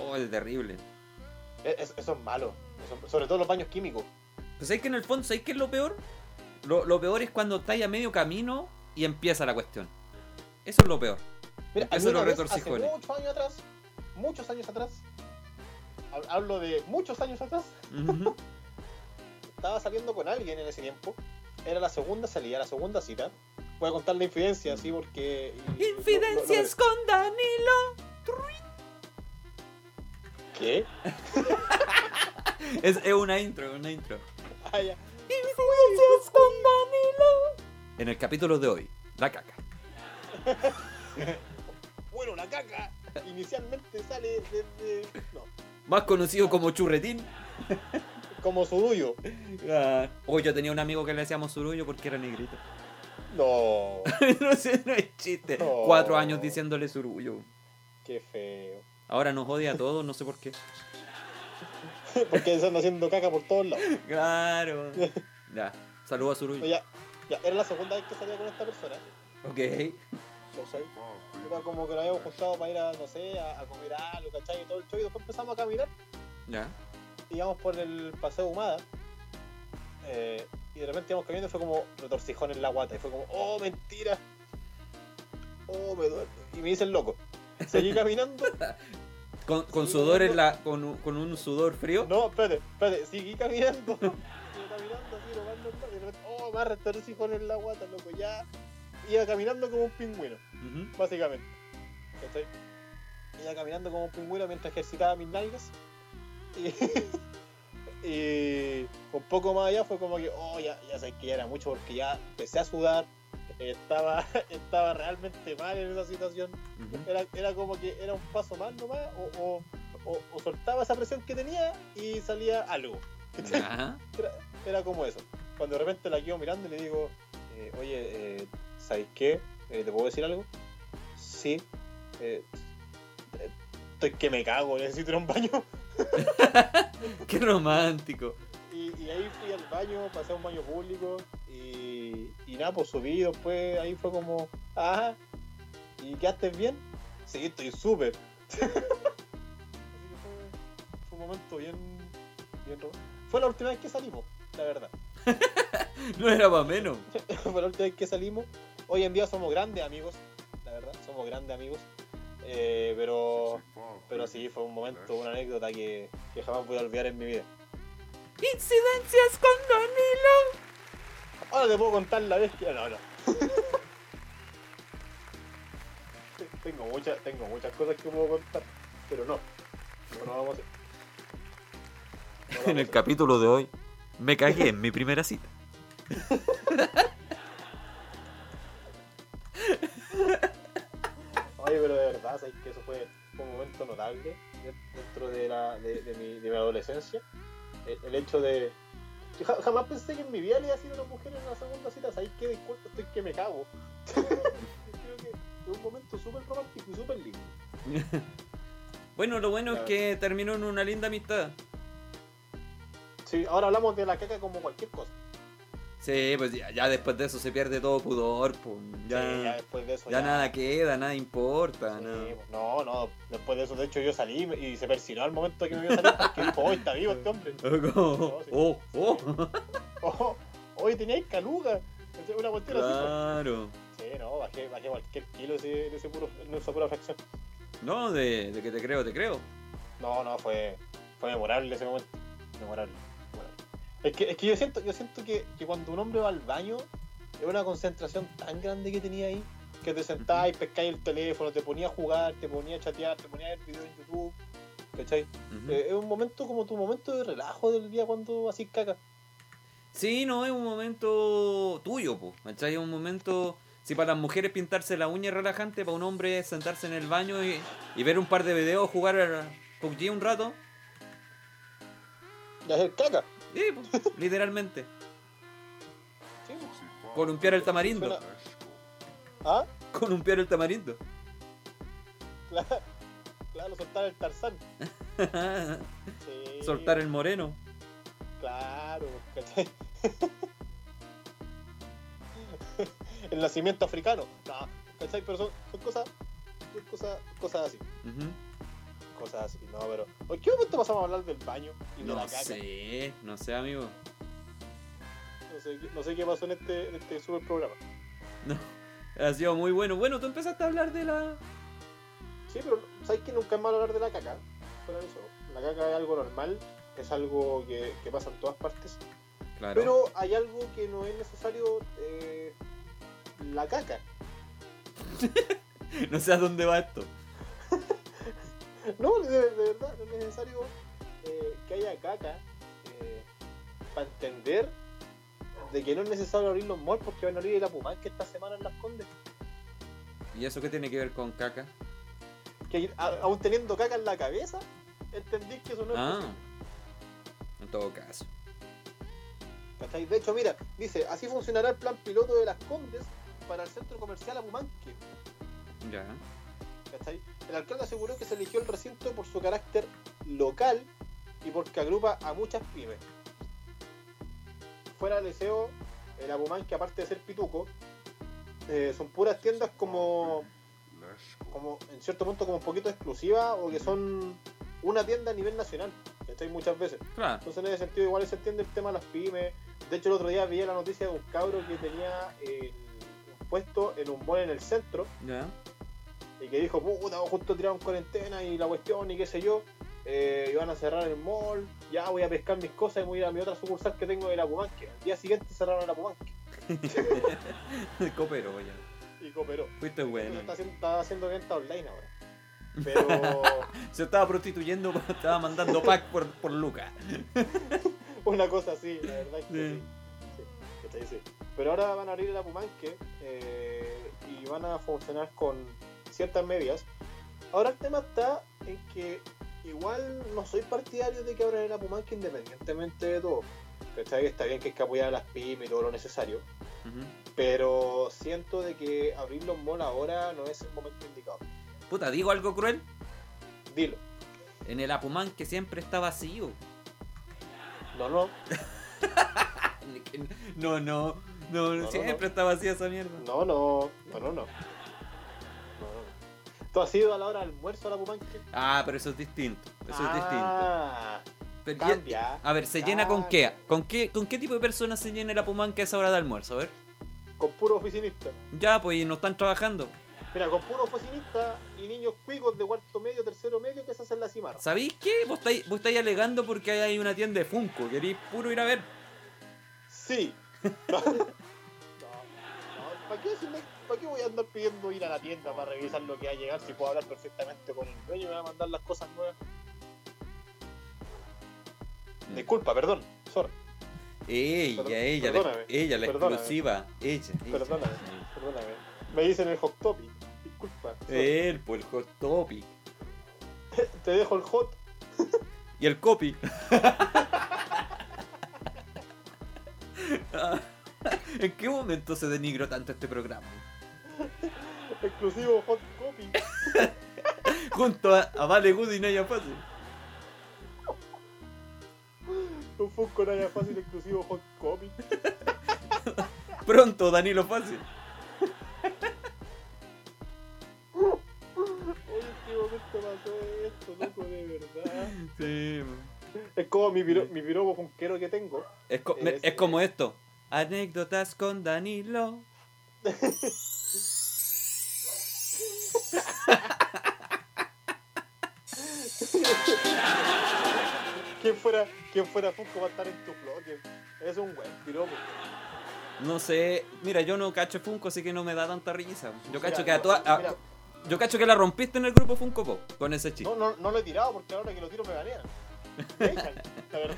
Oh, es terrible. Es- es- eso es malo. Eso- sobre todo los baños químicos. Pues es que en el fondo, ¿sabes qué es lo peor? Lo, lo peor es cuando estáis a medio camino y empieza la cuestión. Eso es lo peor. Mira, Eso una lo hace retorcijones. muchos años atrás, muchos años atrás, hab- hablo de muchos años atrás, estaba saliendo con alguien en ese tiempo. Era la segunda salida, la segunda cita. Voy a contar la infidencia, así porque... Infidencias lo- con Danilo. ¿Qué? Es, es una intro, una intro. Ah, ya. Infidencias con Danilo. En el capítulo de hoy, la caca. Bueno, la caca inicialmente sale desde... No, Más conocido como churretín. como surullo. Ah, Hoy yo tenía un amigo que le decíamos surullo porque era negrito. No, no sé, no es chiste. No. Cuatro años diciéndole surullo. qué feo. Ahora nos odia a todos, no sé por qué. Porque están haciendo caca por todos lados. Claro. Ya, saludos a surullo. Ya, ya, era la segunda vez que salía con esta persona. Ok. ¿cachai? Era como que nos habíamos juntado para ir a, no sé, a, a comer algo, ¿cachai? Y todo el show. Y después empezamos a caminar. Ya. íbamos por el paseo Humada. eh, y de repente íbamos caminando y fue como retorcijón en la guata. Y fue como, oh, mentira. Oh, me duele. Y me dice el loco. Seguí caminando. Con, sudor en la. Con, un- con un sudor frío. No, espérate, espérate. Seguí caminando. Seguí caminando así, normal, Y de repente, oh, más retorcijón en la guata, loco. Ya iba caminando como un pingüino. Ujú. básicamente. ¿Cachai? Iba caminando como un pingüino mientras ejercitaba mis nalgas. Y, y un poco más allá fue como que, oh, ya, ya sé que ya era mucho porque ya empecé a sudar. Estaba, estaba realmente mal en esa situación. Era, era como que era un paso más nomás, o, o, o- o soltaba esa presión que tenía y salía algo. Era, era como eso. Cuando de repente la quedo mirando y le digo, eh, oye, eh, ¿sabes qué? Eh, ¿Te puedo decir algo? Sí. Eh, estoy que me cago, necesito ir a un baño. Qué romántico. Y, y ahí fui al baño, pasé a un baño público y, y nada, pues subí después, ahí fue como, ajá, ¿y quedaste bien? Sí, estoy súper. Así que fue, fue un momento bien, bien Fue la última vez que salimos, la verdad. No era para menos. fue la última vez que salimos. Hoy en día somos grandes amigos, la verdad, somos grandes amigos. Eh, pero, pero sí, fue un momento, una anécdota que, que jamás voy a olvidar en mi vida. Incidencias con Danilo. Ahora te puedo contar la que. No, no. tengo, muchas, tengo muchas cosas que puedo contar, pero no. No, no vamos a hacer. No En el a hacer. capítulo de hoy, me cagué en mi primera cita. Oye, pero de verdad, ¿sabes que eso fue un momento notable de- dentro de, la, de, de mi, de mi adolescencia? El, el hecho de, Yo jamás pensé que en mi vida le iba a decir a una mujer en una segunda cita, ¿sabes qué? Disculpa, estoy que me cago. Creo que es un momento súper romántico y súper lindo. Bueno, lo bueno es que terminó en una linda amistad. Sí, ahora hablamos de la caca como cualquier cosa. Sí, pues ya, ya después de eso se pierde todo pudor, pues. Ya, Sí, ya después de eso ya nada queda, nada importa. Sí, no. pues, no, no, después de eso, de hecho, yo salí y se persinó al momento que me vio salir porque dijo, oh, está vivo este hombre. oh, oh, oh. Oh, hoy teníais caluga. Una cuestión así. Claro. pues. Sí, no, bajé, bajé cualquier kilo ese, en, ese puro, en esa pura fracción. No, de, de que te creo, te creo. No, no, fue, fue memorable ese momento. Memorable. Es que, es que yo siento, yo siento que, que cuando un hombre va al baño, es una concentración tan grande que tenía ahí, que te sentabas y pescáis el teléfono, te ponía a jugar, te ponía a chatear, te ponía a ver videos en YouTube. ¿Cachai? Eh, es un momento como tu momento de relajo del día cuando así caca. Sí, no, es un momento tuyo, pues. ¿Cachai? Es un momento. Si para las mujeres pintarse la uña es relajante, para un hombre es sentarse en el baño y, y ver un par de videos, jugar a PUBG un rato. Y hacer caca. Sí, pues, literalmente. Sí, pues. Columpiar el tamarindo. Suena- ¿Ah? Columpiar el tamarindo. Claro, claro, soltar el tarzán. Sí, Soltar el moreno. Claro, ¿cachai? el nacimiento africano. No, ¿cachai? Pero son, son cosas, son cosas, cosas así. Cosas así, no, pero. ¿En qué momento pasamos a hablar del baño y de No la caca? sé, no sé, amigo. No sé, qué- no sé qué pasó en este, en este super programa. No. Ha sido muy bueno. Bueno, tú empezaste a hablar de la. Sí, pero ¿sabes que nunca es malo hablar de la caca? Eso, la caca es algo normal, es algo que, que pasa en todas partes. Claro. Pero hay algo que no es necesario, eh, la caca. No sé a dónde va esto. No, de, de verdad, no es necesario eh, que haya caca eh, para entender de que no es necesario abrir los malls porque van a abrir el Apumán que esta semana en Las Condes. ¿Y eso qué tiene que ver con caca? Que a- aún teniendo caca en la cabeza, entendí que eso no es Ah. posible. En todo caso. De hecho, mira, dice, así funcionará el plan piloto de Las Condes para el centro comercial Apumanque. Ya. ¿cachai? El alcalde aseguró que se eligió el recinto por su carácter local y porque agrupa a muchas pymes. Fuera del deseo, el Apumán, que aparte de ser pituco, eh, son puras tiendas como, como, en cierto punto, como un poquito exclusivas o que son una tienda a nivel nacional, ¿cachai? Muchas veces. Claro. Entonces, en ese sentido, igual se entiende el tema de las pymes. De hecho, el otro día vi la noticia de un cabro que tenía eh, puesto en un mall en el centro. Y que dijo, puta, justo tiraron cuarentena y la cuestión y qué sé yo, eh, iban a cerrar el mall, ya voy a pescar mis cosas y voy a ir a mi otra sucursal que tengo de la Pumanque. Al día siguiente cerraron la Pumanque Copero, ya. y cooperó. Fuiste bueno. Está haciendo, está haciendo venta online ahora. Pero Se estaba prostituyendo, estaba mandando pack por, por Lucas. una cosa así, la verdad es que Sí. sí. Sí. Pero ahora van a abrir la Pumanque eh, y van a funcionar con ciertas medidas. Ahora el tema está en que igual no soy partidario de que abran el Apumanque independientemente de todo. ¿Cachai? Está bien que hay que apoyar a las pymes y todo lo necesario. Pero siento de que abrir los malls ahora no es el momento indicado. Puta, digo algo cruel. Dilo. En el Apumán que siempre está vacío. No, no. No, no, no, no, siempre no. está vacía esa mierda. No, no. No, no, no. ¿Tú has ido a la hora de almuerzo a la Pumanque? Ah, pero eso es distinto. Eso es distinto. Ah, Pero ya- cambia. a ver, ¿se llena con qué? ¿Con qué con qué tipo de personas se llena el Apumán que a esa hora de almuerzo? A ver. Con puro oficinista. Ya, pues y no están trabajando. Mira, con puro oficinista y niños cuicos de cuarto medio, tercero medio que se hacen la cimarra. ¿Sabéis qué? Vos estáis, vos estáis alegando porque hay una tienda de Funko. Queréis puro ir a ver. Sí. No, no, ¿para, qué decirle- ¿Para qué voy a andar pidiendo ir a la tienda para revisar lo que va a llegar si puedo hablar perfectamente con el dueño y me va a mandar las cosas nuevas? Disculpa, perdón, sorry, Ella, Perdón- ella, la, ella, la perdóname. exclusiva. Ella, ella. perdóname, perdóname. Me dicen el hot topic, disculpa. Él, pues el hot topic. Te dejo el hot. Y el copy. ¿En qué momento se denigró tanto este programa? Exclusivo Hot Copy. Junto a, a Vale Good y Naya Fácil. Un Funko Naya Fácil exclusivo Hot Copy. Pronto, Danilo Fácil. Oye, ¿en qué momento pasó esto, loco? De verdad. Sí. Es como mi, piro, mi piropo que tengo. Es, co- es como esto. Anécdotas con Danilo. ¿Quién fuera, quién fuera Funko va a estar en tu bloque? Es un buen piropo. No sé, mira, yo no cacho Funko, así que no me da tanta risa. Yo cacho Mira, que a toda- a- yo cacho que la rompiste en el grupo Funko Pop con ese chiste. No, no, no lo he tirado porque ahora que lo tiro me echan, la verdad.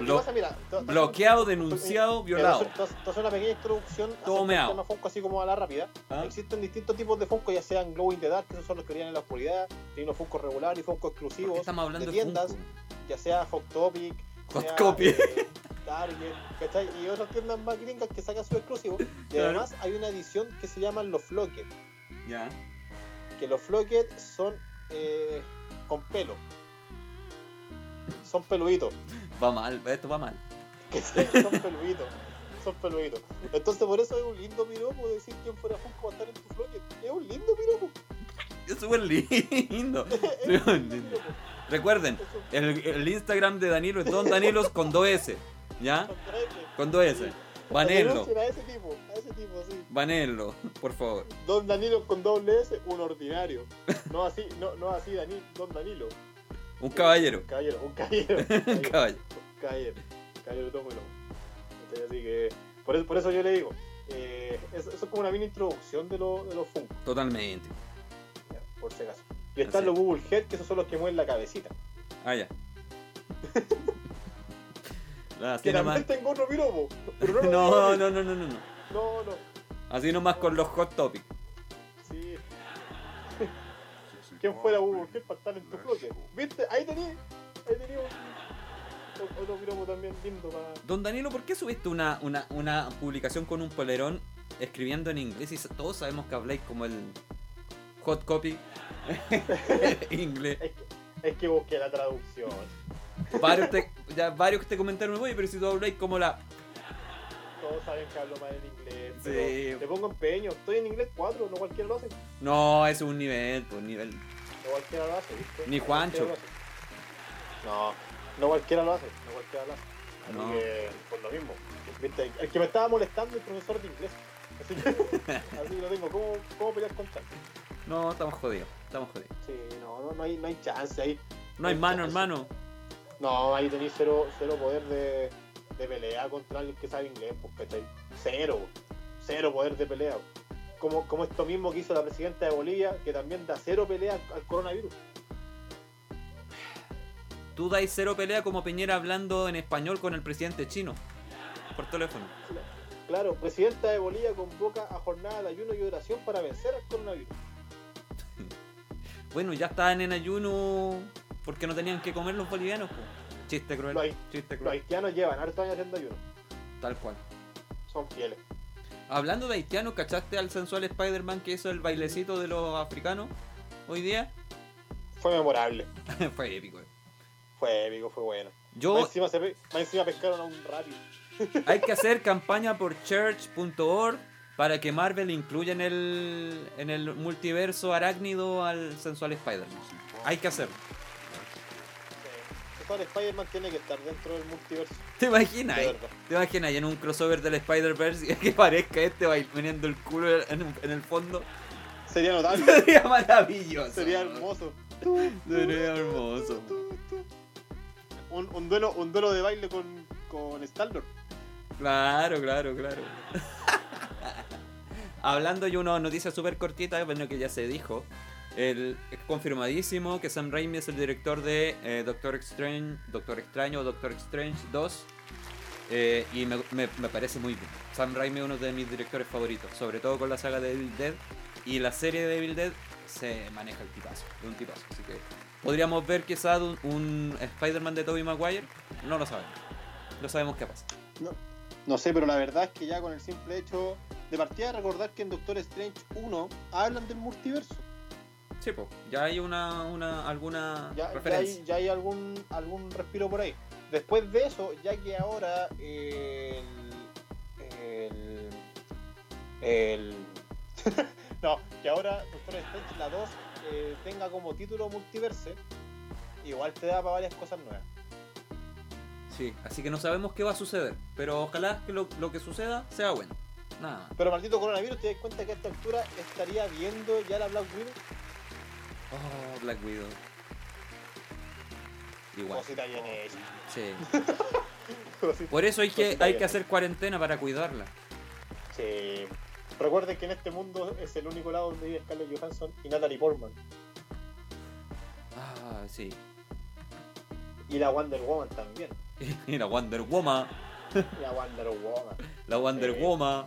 Lo que pasa, mira, bloqueado, denunciado, violado. Te te- te hacer una pequeña introducción Todo del meao. tema Funko así como a la rápida. ¿Ah? Existen distintos tipos de Funko, ya sean Glow in the Dark, que esos son los que brillan en la oscuridad, tienen los Funko regulares y Funko ¿Por qué exclusivos estamos hablando de tiendas, ya sea Hot Topic, Hot sea, Copy. eh, Target, ¿cachai? Y otras tiendas más gringas que sacan sus exclusivos. Y Claro. además hay una edición que se llaman los Flocket, Ya. que los Flocket son eh, con pelo. Son peluditos. Va mal, esto va mal. son peluditos. Son peluditos. Entonces por eso es un lindo piropo decir quién fuera Funko va a estar en tu Flocket. Es un lindo piropo. Es súper lindo. Es un lindo. lindo piropo. Recuerden, el, el Instagram de Danilo es Don Danilos con dos S. ¿Ya? son trenes. Con dos S. Sí. Banelo. Denuncien A ese tipo, a ese tipo, sí. Banelo, por favor. Don Danilo con doble S, un ordinario. No así, no, no así Dani, Don Danilo. Un caballero. Un caballero, un caballero. Un caballero. Un caballero. Un caballero. ¿Cachai? Así que, por eso, por eso yo le digo, eh, eso, eso es como una mini introducción de, lo- de los Funko, Totalmente. ya, por si acaso. Y están los Google Head, que esos son los que mueven la cabecita. Ah, ya. Así Que nomás. también tengo otro piropo. No, No, no, no, no, no, no, no. Así nomás con los hot topics. ¿Quién fuera Google Head para estar en tu bloque? ¿Viste? Ahí tenía. Ahí un- un- otro piropo también lindo para. Don Danilo, ¿por qué subiste una, una, una publicación con un polerón escribiendo en inglés? Y todos sabemos que habláis como el hot copy inglés. Es que, es que busqué la traducción. Varios te, ya varios te comentaron, oye, pero si tú habláis como la... Todos saben que hablo mal en inglés. Sí. Pero le pongo empeño. Estoy en inglés 4, no cualquiera lo hace. No, es un nivel, pues nivel... No cualquiera lo hace, ¿viste? Ni Juancho. No, no cualquiera lo hace. No cualquiera lo hace. Así No. que, por lo mismo. ¿Viste? El que me estaba molestando es el profesor de inglés. Así que, así que lo tengo. ¿Cómo, cómo pelear contra él? No, estamos jodidos, estamos jodidos. Sí, no, no, no, hay, no hay chance ahí. No hay hay mano, chance. hermano. No, ahí tenéis cero, cero poder de, de pelea contra alguien que sabe inglés, pues, ¿cachai? Cero, cero poder de pelea. Como, como esto mismo que hizo la presidenta de Bolivia, que también da cero pelea al, coronavirus. Tú dais cero pelea como Piñera hablando en español con el presidente chino. Por teléfono. Claro, presidenta de Bolivia convoca a jornada de ayuno y oración para vencer al coronavirus. Bueno, ya estaban en ayuno porque no tenían que comer los bolivianos. po. Chiste cruel. Los, Chiste los cruel. haitianos llevan hartos años haciendo ayuno. Tal cual. Son fieles. Hablando de haitianos, ¿cachaste al sensual Spider-Man que hizo el bailecito de los africanos hoy día? Fue memorable. Fue épico. eh. Fue épico, fue bueno. Más Yo, encima, se, pe- más encima pescaron a un rápido. hay que hacer campaña por church.org para que Marvel incluya en el, en el multiverso arácnido al sensual Spider-Man. Hay que hacerlo. Spider-Man tiene que estar dentro del multiverso. ¿Te imaginas? ¿Te imaginas en un crossover del Spider-Verse y que parezca este bailando el culo en, en el fondo? Sería notable. Sería maravilloso. Sería hermoso. Sería hermoso. Un, un duelo, un duelo de baile con, con Star-Lord. Claro, claro, claro. Hablando de una noticia súper cortita, bueno, que ya se dijo. El, es confirmadísimo que Sam Raimi es el director de eh, Doctor Strange, Doctor Extraño o Doctor Strange 2. eh, y me, parece muy bien. Sam Raimi es uno de mis directores favoritos, sobre todo con la saga de Evil Dead. Y la serie de Evil Dead se maneja el tipazo, es un tipazo. Así que podríamos ver quizás un, un Spider-Man de Tobey Maguire. No lo sabemos. No sabemos qué pasa. No, No sé, pero la verdad es que ya con el simple hecho de partida recordar que en Doctor Strange 1 hablan del multiverso. Sí, pues, ya hay una, una alguna Ya, ya referencia. hay, ya hay algún, algún respiro por ahí. Después de eso, ya que ahora el. El. el no, que ahora Doctor Strange la 2 eh, tenga como título multiverse, igual te da para varias cosas nuevas. Sí, así que no sabemos qué va a suceder, pero ojalá que lo, lo que suceda sea bueno. Nada. Pero maldito coronavirus, ¿te das cuenta que a esta altura estaría viendo ya la Black Widow? Oh, Black Widow. Igual. Cosita bien hecha. Sí. Por eso hay que, hay que hacer cuarentena para cuidarla. Sí. Recuerden que en este mundo es el único lado donde vive Scarlett Johansson y Natalie Portman. Ah, sí. Y la Wonder Woman también. Y la Wonder Woman. La Wonder Woman. La Wonder Sí. Woman.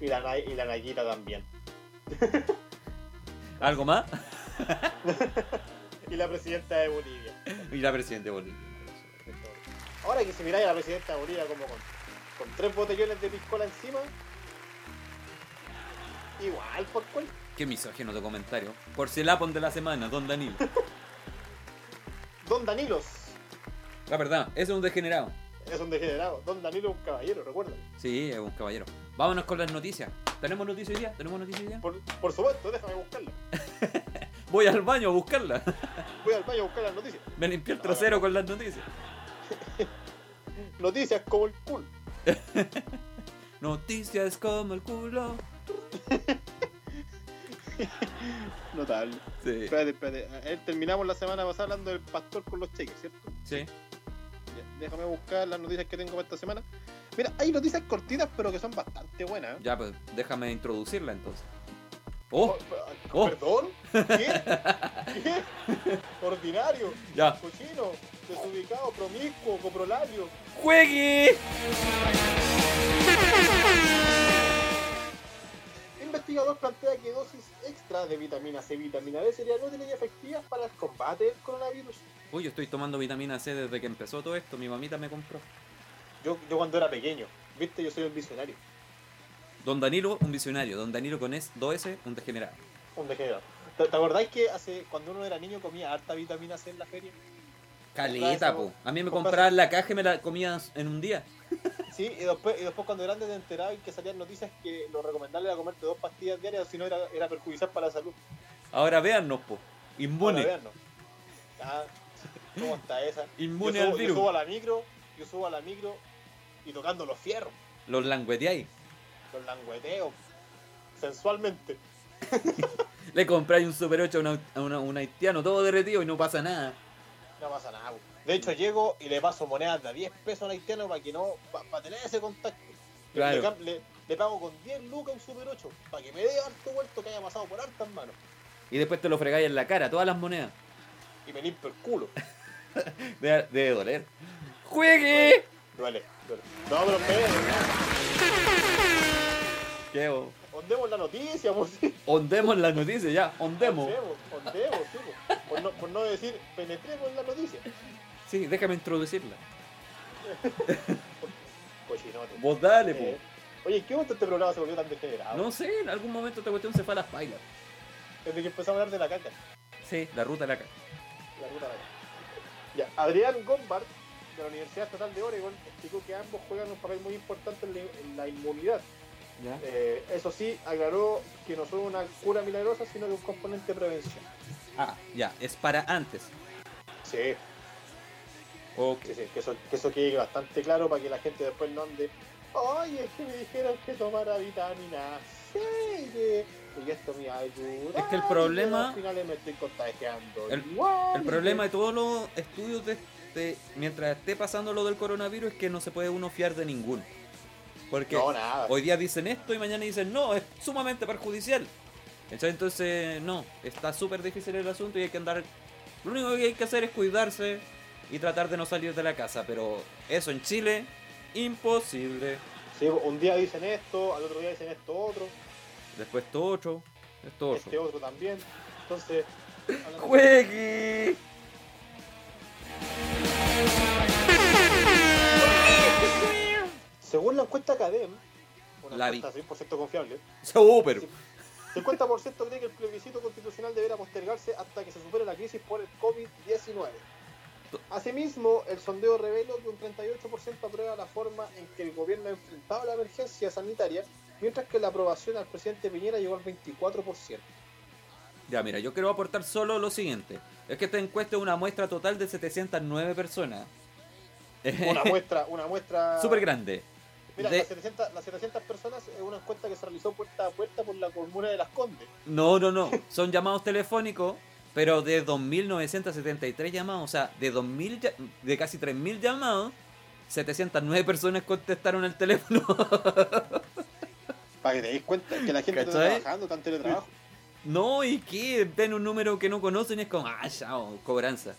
Y la, y la Nagita también. ¿Algo más? Y la presidenta de Bolivia. Y la presidenta de Bolivia. Ahora que si miráis a la presidenta de Bolivia como con, con tres botellones de piscola encima, igual por cual. Qué misógino de comentario. Por si el de la semana, Don Danilo. Don Danilos La verdad, ese es un degenerado. es un degenerado. Don Danilo es un caballero, recuerden. Sí, es un caballero. Vámonos con las noticias. ¿Tenemos noticias hoy día? ¿Tenemos noticias hoy día? Por, por supuesto, déjame buscarla. Voy al baño a buscarla. Voy al baño a buscar las noticias. Me limpié el trasero con las noticias. Noticias como el culo. Noticias como el culo. Notable. Sí. Espérate, espérate. Terminamos la semana pasada hablando del pastor con los cheques, ¿cierto? Sí. Ya, déjame buscar las noticias que tengo para esta semana. Mira, hay noticias cortitas, pero que son bastante buenas. Ya, pues déjame introducirla entonces. ¡Oh! Oh. ¿Perdón? ¿Qué? ¿Qué? Ordinario, ¡Ya! cochino, desubicado, promiscuo, coprolario. ¡Juegue! Investigador plantea que dosis extra de vitamina C y vitamina D serían útiles y efectivas para el combate del coronavirus. Uy, yo estoy tomando vitamina C desde que empezó todo esto. Mi mamita me compró. Yo, yo cuando era pequeño, viste, yo soy un visionario, Don Danilo, un visionario. Don Danilo con S, 2S, un degenerado. un degenerado. ¿Te, te acordáis que hace cuando uno era niño comía harta vitamina C en la feria? Caleta, po. A mí me compraba- compraban la caja y me la comía en un día. Sí, y después, y después cuando grande te enteraba y que salían noticias que lo recomendable era comerte dos pastillas diarias, si no era, era perjudicial para la salud. Ahora véannos, po. Ahora, Inmune. véannos. Ah, ¿Cómo está esa? Inmune yo, al subo, yo virus. subo a la micro, yo subo a la micro y tocando los fierros, Los langueteáis. Los langueteos, sensualmente. Le compráis un Super 8 a, una- a una- un haitiano todo derretido y no pasa nada. No pasa nada. De hecho, llego y le paso monedas de a 10 pesos al haitiano para que no, para tener ese contacto. Le- Claro. Le, pago con 10 lucas un Super 8 para que me dé harto vuelto que haya pasado por hartas manos Y después te lo fregáis en la cara, todas las monedas. y me limpio el culo. Debe, debe doler. ¡Juegue! Duele, duele. No, pero espere, ¿Qué? o- ondemos la noticia, si. Ondemos las noticias ya, ondemos. Ondemos, ondemos, sí, po. por, no, por no decir penetremos en la noticia. Sí, déjame introducirla. Cochinote. Vos dale, Eh, po. oye, ¿en qué momento este programa se volvió tan degenerado? No sé, en algún momento esta cuestión se fue a las pailas. Desde que empezamos a hablar de la caca. Sí, la ruta de la caca. La ruta de la caca. Ya, Adrián Gombard, de la Universidad Estatal de Oregon, explicó que ambos juegan un papel muy importante la, en la inmunidad. ¿Ya? Eh, eso sí, aclaró que no son una cura milagrosa, sino que un componente de prevención. Ah, ya, es para antes. Sí, Ok. sí, sí, que eso, que eso quede bastante claro para que la gente después no ande. Ay, es que me dijeron que tomara vitamina C y que, esto me iba a ayudar. Es que el problema- Al final me estoy contagiando. El- igual, El y problema de todos los estudios de, de- mientras esté pasando lo del coronavirus es que no se puede uno fiar de ninguno. Porque No, nada. hoy día dicen esto y mañana dicen no, es sumamente perjudicial. Entonces, no, está súper difícil el asunto y hay que andar. Lo único que hay que hacer es cuidarse y tratar de no salir de la casa. Pero eso en Chile, imposible. Sí, un día dicen esto, al otro día dicen esto otro, Después esto otro, esto otro. este otro también. Entonces, ¡Juegui! Según la encuesta Cadem, una La encuesta 100% confiable, Súper. 50% cree que el plebiscito constitucional deberá postergarse hasta que se supere la crisis por el COVID-19. Asimismo, el sondeo reveló que un 38% aprueba la forma en que el gobierno ha enfrentado la emergencia sanitaria, mientras que la aprobación al presidente Piñera llegó al 24%. Ya, mira, yo quiero aportar solo lo siguiente. Es que esta encuesta es una muestra total de 709 personas. Una muestra, una muestra... Súper grande. Mira, De- las, 700, las 700 personas es una encuesta que se realizó puerta a puerta por la comuna de Las Condes. No, no, no. Son llamados telefónicos, pero de 2.973 llamados, o sea, de 2000, lla- de casi 3.000 llamados, 709 personas contestaron el teléfono. Para que te deis cuenta que la gente está trabajando, está en teletrabajo. no, ¿y qué? Ven un número que no conocen y es como, ah, chao, cobranza.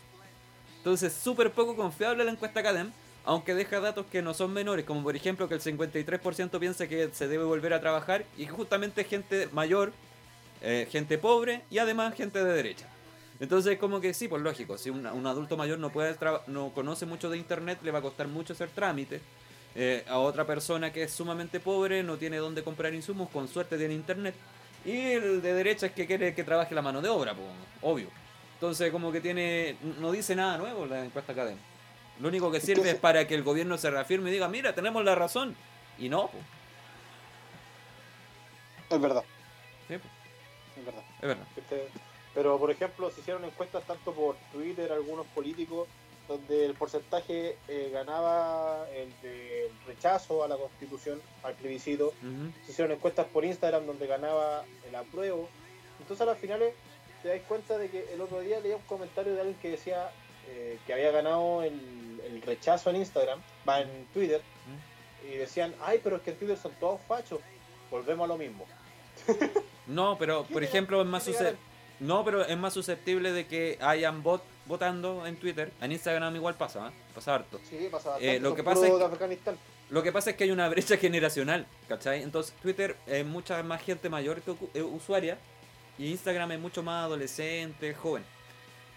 Entonces, súper poco confiable la encuesta Cadem, aunque deja datos que no son menores, como por ejemplo que el 53% piensa que se debe volver a trabajar y justamente gente mayor, eh, gente pobre y además gente de derecha. Entonces, como que sí, pues lógico, si un, adulto mayor no puede no conoce mucho de internet, le va a costar mucho hacer trámites. Eh, a otra persona que es sumamente pobre, no tiene dónde comprar insumos, con suerte tiene internet. Y el de derecha es que quiere que trabaje la mano de obra, pues, obvio. Entonces, como que tiene. No dice nada nuevo la encuesta académica. Lo único que sirve es para que el gobierno se reafirme y diga, mira, tenemos la razón. Y no. Es verdad, Sí, es verdad. es verdad. Este, Pero, por ejemplo, se hicieron encuestas tanto por Twitter, algunos políticos, donde el porcentaje eh, ganaba el del rechazo a la constitución, al plebiscito. Ujú. Se hicieron encuestas por Instagram donde ganaba el apruebo. Entonces, a las finales, te das cuenta de que el otro día leía un comentario de alguien que decía eh, que había ganado el, el rechazo en Instagram, va en Twitter, y decían, ay, pero es que en Twitter son todos fachos. Volvemos a lo mismo. No, pero por ¿Quién ejemplo es más No, pero es más susceptible de que hayan bot votando en Twitter. En Instagram igual pasa, ¿eh? pasa harto. Sí, pasa Eh, lo que pasa es que-. Lo que pasa es que hay una brecha generacional, ¿cachai? Entonces Twitter es mucha más gente mayor que eh, usuaria y Instagram es mucho más adolescente, joven.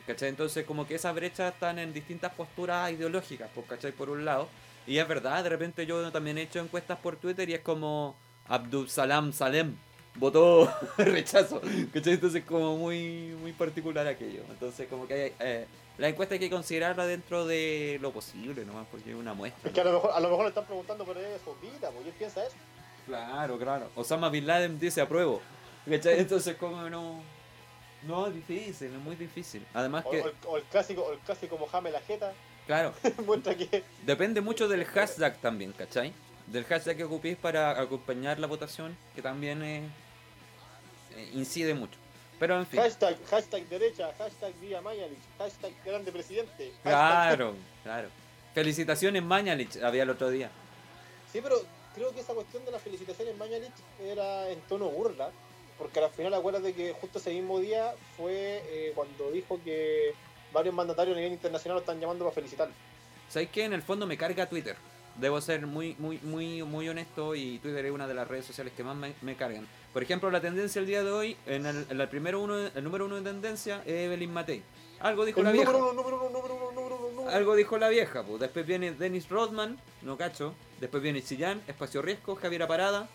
¿Cachai? Entonces como que esas brechas están en distintas posturas ideológicas, pues, ¿cachai? Por un lado. Y es verdad, de repente yo también he hecho encuestas por Twitter y es como Abdul Salam Salem votó rechazo. ¿Cachai? Entonces como muy, muy particular aquello. Entonces como que hay, eh, la encuesta hay que considerarla dentro de lo posible nomás, porque es una muestra. Es que a lo mejor, a lo mejor le están preguntando por Arabia Saudita, pues él piensa eso. Claro, claro. Osama Bin Laden dice apruebo. ¿Cachai? Entonces, como no. No, es difícil, es muy difícil. Además O, que, o el, o el clásico, o el clásico Mohamed la jeta claro, muestra que depende mucho del hashtag también, ¿cachai? Del hashtag que ocupéis para acompañar la votación, que también eh, eh, incide mucho. Pero en fin, hashtag, hashtag derecha, hashtag Vía Mañalich, hashtag grande presidente. hashtag- claro, claro. Felicitaciones Mañalich, había el otro día. Sí, pero creo que esa cuestión de las felicitaciones Mañalich era en tono burla, porque al final acuérdate que justo ese mismo día fue eh, cuando dijo que varios mandatarios a nivel internacional lo están llamando para felicitarlo. ¿Sabéis que en el fondo me carga Twitter? Debo ser muy, muy, muy, muy honesto y Twitter es una de las redes sociales que más me, me cargan. Por ejemplo, la tendencia el día de hoy, en el, en el primero uno, el número uno de tendencia es Evelyn Matei. Algo dijo El la vieja. número uno, número uno, número uno, número uno. Algo dijo la vieja, pues. Después viene Dennis Rodman, no cacho. Después viene Chillán, Espacio Riesgo, Javiera Parada.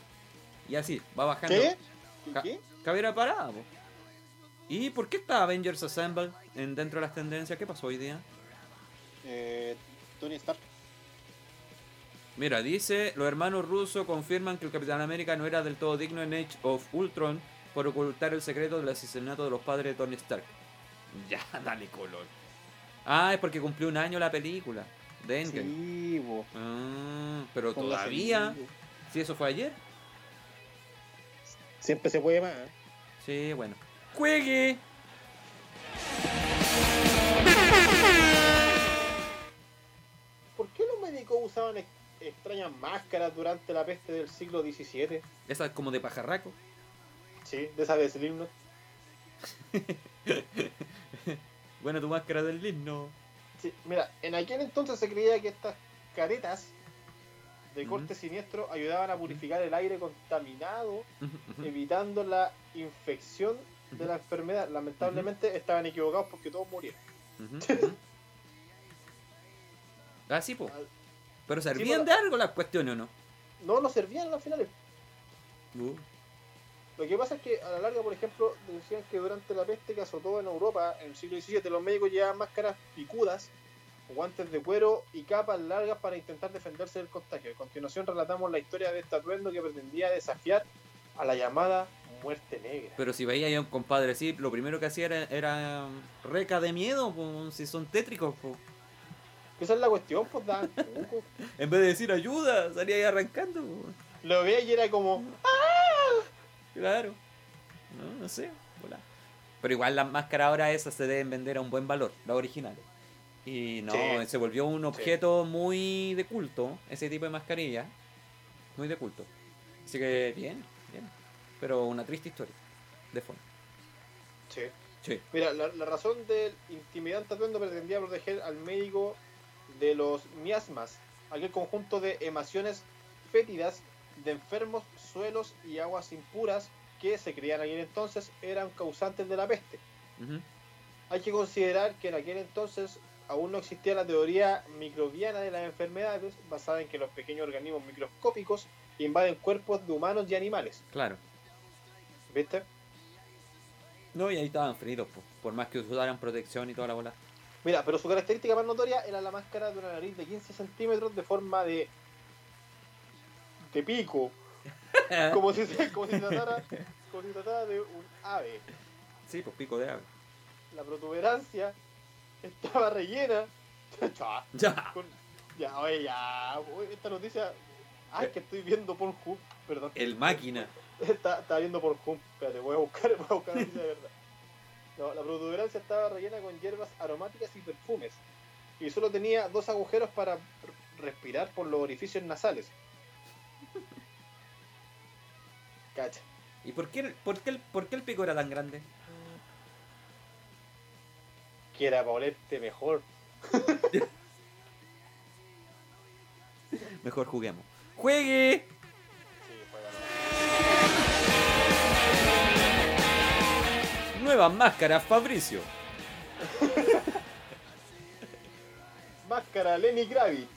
Y así, va bajando. ¿Qué? ¿Qué? Javiera Parada. ¿Y por qué está Avengers Assemble en, dentro de las tendencias? ¿Qué pasó hoy día? Eh, Tony Stark. Mira, dice, los hermanos rusos confirman que el Capitán América no era del todo digno en Age of Ultron por ocultar el secreto del asesinato de los padres de Tony Stark. Ya, dale color. Ah, es porque cumplió un año la película de Endgame. Sí. Ah, pero todavía... vivo. Sí, eso fue ayer. Siempre se puede más. ¿eh? Sí, bueno. ¡Juegue! ¿Por qué los médicos usaban ex- extrañas máscaras durante la peste del siglo XVII? Esa es como de pajarraco. Sí, de esa de Slipknot. Bueno, tu máscara del himno. Sí, mira, en aquel entonces se creía que estas caretas de corte siniestro ayudaban a purificar el aire contaminado, evitando la infección de la enfermedad. Lamentablemente estaban equivocados porque todos murieron. Ah, sí, po. Pero servían de algo las cuestiones o no. no nos servían las finales. Uh, Lo que pasa es que a la larga, por ejemplo, decían que durante la peste que azotó en Europa en el siglo XVII, los médicos llevaban máscaras picudas, guantes de cuero y capas largas para intentar defenderse del contagio. A continuación relatamos la historia de este atuendo que pretendía desafiar a la llamada muerte negra. Pero si veía a un compadre así, lo primero que hacía era, era reca de miedo, po, si son tétricos. po. Esa es la cuestión, pues. En vez de decir ayuda, salía ahí arrancando. po. Lo veía y era como, Claro. No, no sé. volá. Pero igual las máscaras ahora esas se deben vender a un buen valor, las originales. Y no, Sí. se volvió un objeto muy de culto, ese tipo de mascarilla. Muy de culto. Así que bien, bien. Pero una triste historia. De fondo. Sí. Sí. Mira, la, la razón del intimidante atuendo pretendía proteger al médico de los miasmas, aquel conjunto de emaciones fétidas de enfermos, suelos y aguas impuras que se creían aquel entonces eran causantes de la peste. Hay que considerar que en aquel entonces aún no existía la teoría microbiana de las enfermedades, basada en que los pequeños organismos microscópicos invaden cuerpos de humanos y animales. Claro. ¿Viste? No, y ahí estaban fritos, po, por más que usaran protección y toda la bola. Mira, pero su característica más notoria era la máscara de una nariz de 15 centímetros de forma de. de pico. Como si se, como si se tratara, como si se tratara de un ave. Sí, pues pico de ave. La protuberancia estaba rellena. Ya. con- ya, oye, ya. oye, Esta noticia. Ay, que estoy viendo Pornhub. Perdón. El máquina. Está, estaba viendo Pornhub. Espérate, voy a buscar, voy a buscar la noticia de verdad. No, la protuberancia estaba rellena con hierbas aromáticas y perfumes. Y solo tenía dos agujeros para respirar por los orificios nasales. Cacha. ¿Y por qué, por, qué el, por qué el pico era tan grande? Que era para olerte mejor. Mejor juguemos. ¡Juegue! Sí, juega, Nueva máscara, Fabricio. Máscara Lenny Kravitz.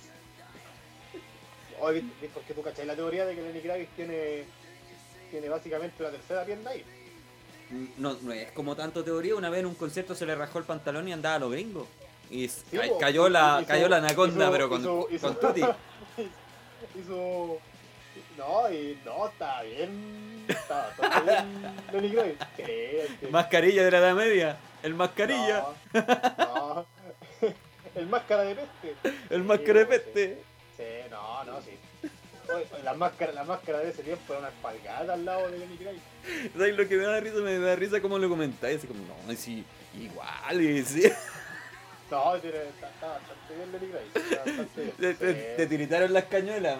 Oye, ¿viste, ¿por qué tú cachai la teoría de que Lenny Kravitz tiene, tiene básicamente una tercera pierna ahí? No, no es como tanto teoría. Una vez en un concierto se le rajó el pantalón y andaba a lo gringo. Y Sí, ca- cayó, la, hizo- cayó la anaconda, hizo- pero con, hizo- con tutti. hizo. No, y no, está bien. Está bastante bien Mascarilla de la Edad Media. El mascarilla. No, no. El máscara de peste. El máscara de Sí, peste. Sí, no, no, sí. Oye, la máscara, la máscara de ese tiempo era una espalgada al lado de Lenny Kravitz. ¿Sabes lo que me da risa? Me da risa como lo comentáis. Así como, no, sí, igual. y sí. No, tiene, está, está bastante bien Lenny bien. Te, te- te tiritaron las cañuelas.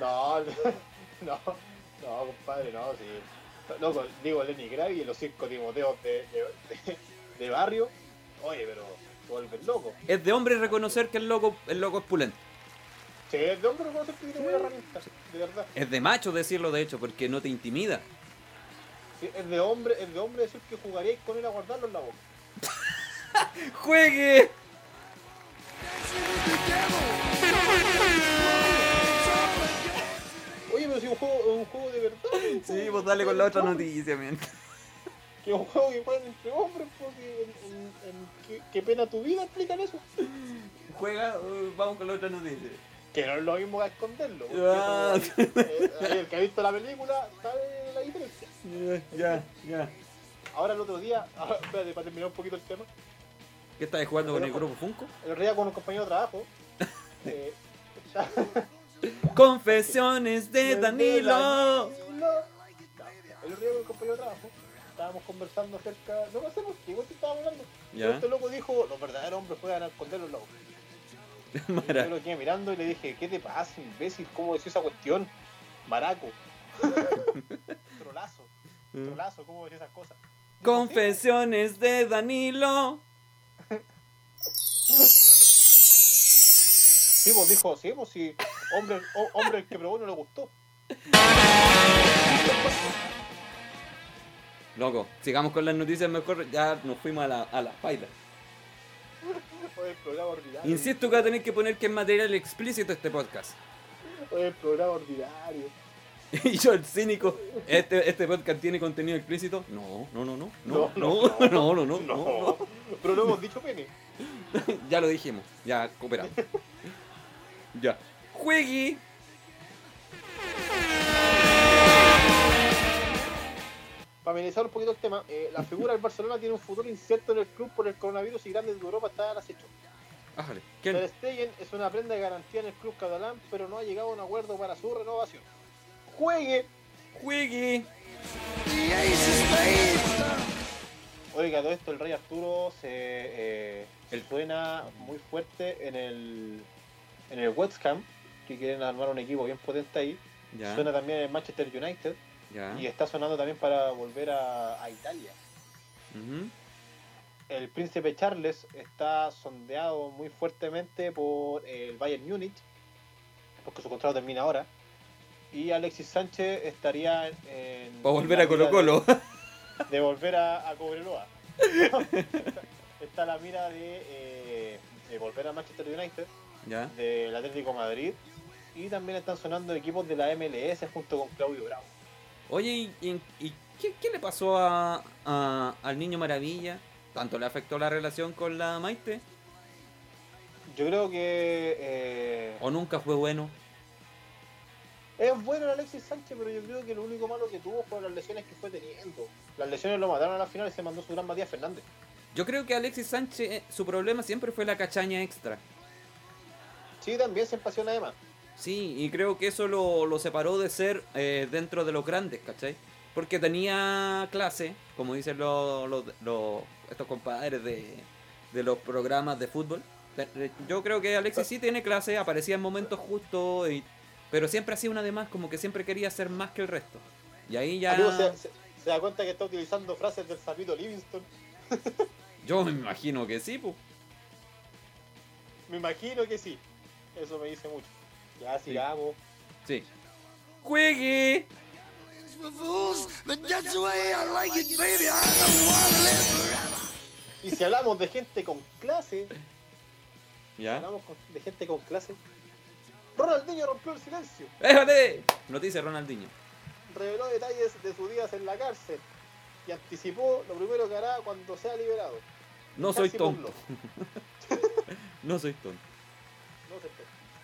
No, no, no, compadre, no, sí. Loco, digo Lenny Kravitz y los cinco Timoteos de, de, de- de barrio. Oye, pero te vuelves loco. Es de hombre reconocer que el loco, el loco es pulento. Sí, es de hombre reconocer que tiene buena herramienta, de verdad. Es de macho decirlo, de hecho, porque no te intimida. Sí, es de hombre, es de hombre decir que jugaríais con él a guardarlo en la boca. ¡Juegue! Oye, pero si un juego, un juego de verdad. Sí, juego pues dale con la otra noticia, man. Que un juego que juegan entre hombres, porque en, en- en qué, qué pena tu vida explican eso. Juega, uh, vamos con la otra noticia. Que no es lo mismo que esconderlo. Ah. eso, eh, el que ha visto la película sabe la diferencia. Ya, ya. Ahora el otro día, ahora, espérate, para terminar un poquito el tema, ¿Qué estás jugando con el grupo Funko? el otro día con un compañero de trabajo, eh, Confesiones de Danilo. Danilo. El otro día con un compañero de trabajo, estábamos conversando acerca, no sé por qué, igual que estábamos hablando. Ya. Este loco dijo, los verdaderos hombres juegan a esconder los lobos. Yo lo quedé mirando y le dije, ¿qué te pasa, imbécil? ¿Cómo decís esa cuestión? Maraco. Trolazo. Trolazo, ¿cómo decís esas cosas? Confesiones de Danilo. Sí, pues dijo, sí, pues sí, hombre, hombre el que probó no le gustó. Loco, sigamos con las noticias mejor. Ya nos fuimos a la, a la paila. Fue el programa ordinario. Insisto que va a tener que poner que es material explícito este podcast. Oye, el programa ordinario. Y yo, el cínico, ¿este, este podcast tiene contenido explícito? No, no, no, no. No, No, no, no, no, no, no, no, no. Pero no hemos dicho pene. Ya lo dijimos, ya cooperamos. Ya. Juegui. Un poquito el tema, eh, la figura del Barcelona tiene un futuro incierto en el club por el coronavirus y grandes de Europa están al acecho. Ájale. Ter. Stegen es una prenda de garantía en el club catalán, pero no ha llegado a un acuerdo para su renovación. ¡Juegue! Juegui. Oiga, todo esto, el Rey Arturo se eh, El- suena muy fuerte en el, en el West Ham, que quieren armar un equipo bien potente ahí. Ya, Suena también en Manchester United ya. y está sonando también para volver a, a Italia. El príncipe Charles está sondeado muy fuertemente por el Bayern Múnich, porque su contrato termina ahora. Y Alexis Sánchez estaría en. Para volver a Colo Colo. De, de volver a, a Cobreloa. está, está la mira de, eh, de volver a Manchester United, Ya. del Atlético de Madrid. Y también están sonando equipos de la MLS junto con Claudio Bravo. Oye, ¿y, y- qué, qué le pasó a, a- al niño Maravilla? ¿Tanto le afectó la relación con la Maite? Yo creo que. eh, ¿O nunca fue bueno? Es bueno el Alexis Sánchez, pero yo creo que lo único malo que tuvo fueron las lesiones que fue teniendo. Las lesiones lo mataron a la final y se mandó su gran Matías Fernández. Yo creo que Alexis Sánchez, eh, su problema siempre fue la cachaña extra. Sí, también se apasiona además. Sí, y creo que eso lo, lo separó de ser eh, dentro de los grandes, ¿cachai? Porque tenía clase, como dicen los, los- los- estos compadres de, de los programas de fútbol. Te- eh, Yo creo que Alexis sí tiene clase, aparecía en momentos justos, y- pero siempre hacía una de más, como que siempre quería ser más que el resto. Y ahí ya... Amigo, se, se- se da cuenta que está utilizando frases del sapito Livingston. Yo me imagino que sí, pues. Me imagino que sí. Eso me dice mucho. Ya sigamos. Sí. ¡Juegue! Y si hablamos de gente con clase, ¿Ya? hablamos con- de gente con clase. Ronaldinho rompió el silencio. ¡Éjale! Noticia Ronaldinho. Reveló detalles de sus días en la cárcel. Y anticipó lo primero que hará cuando sea liberado. No soy tonto. No soy tonto. No sé.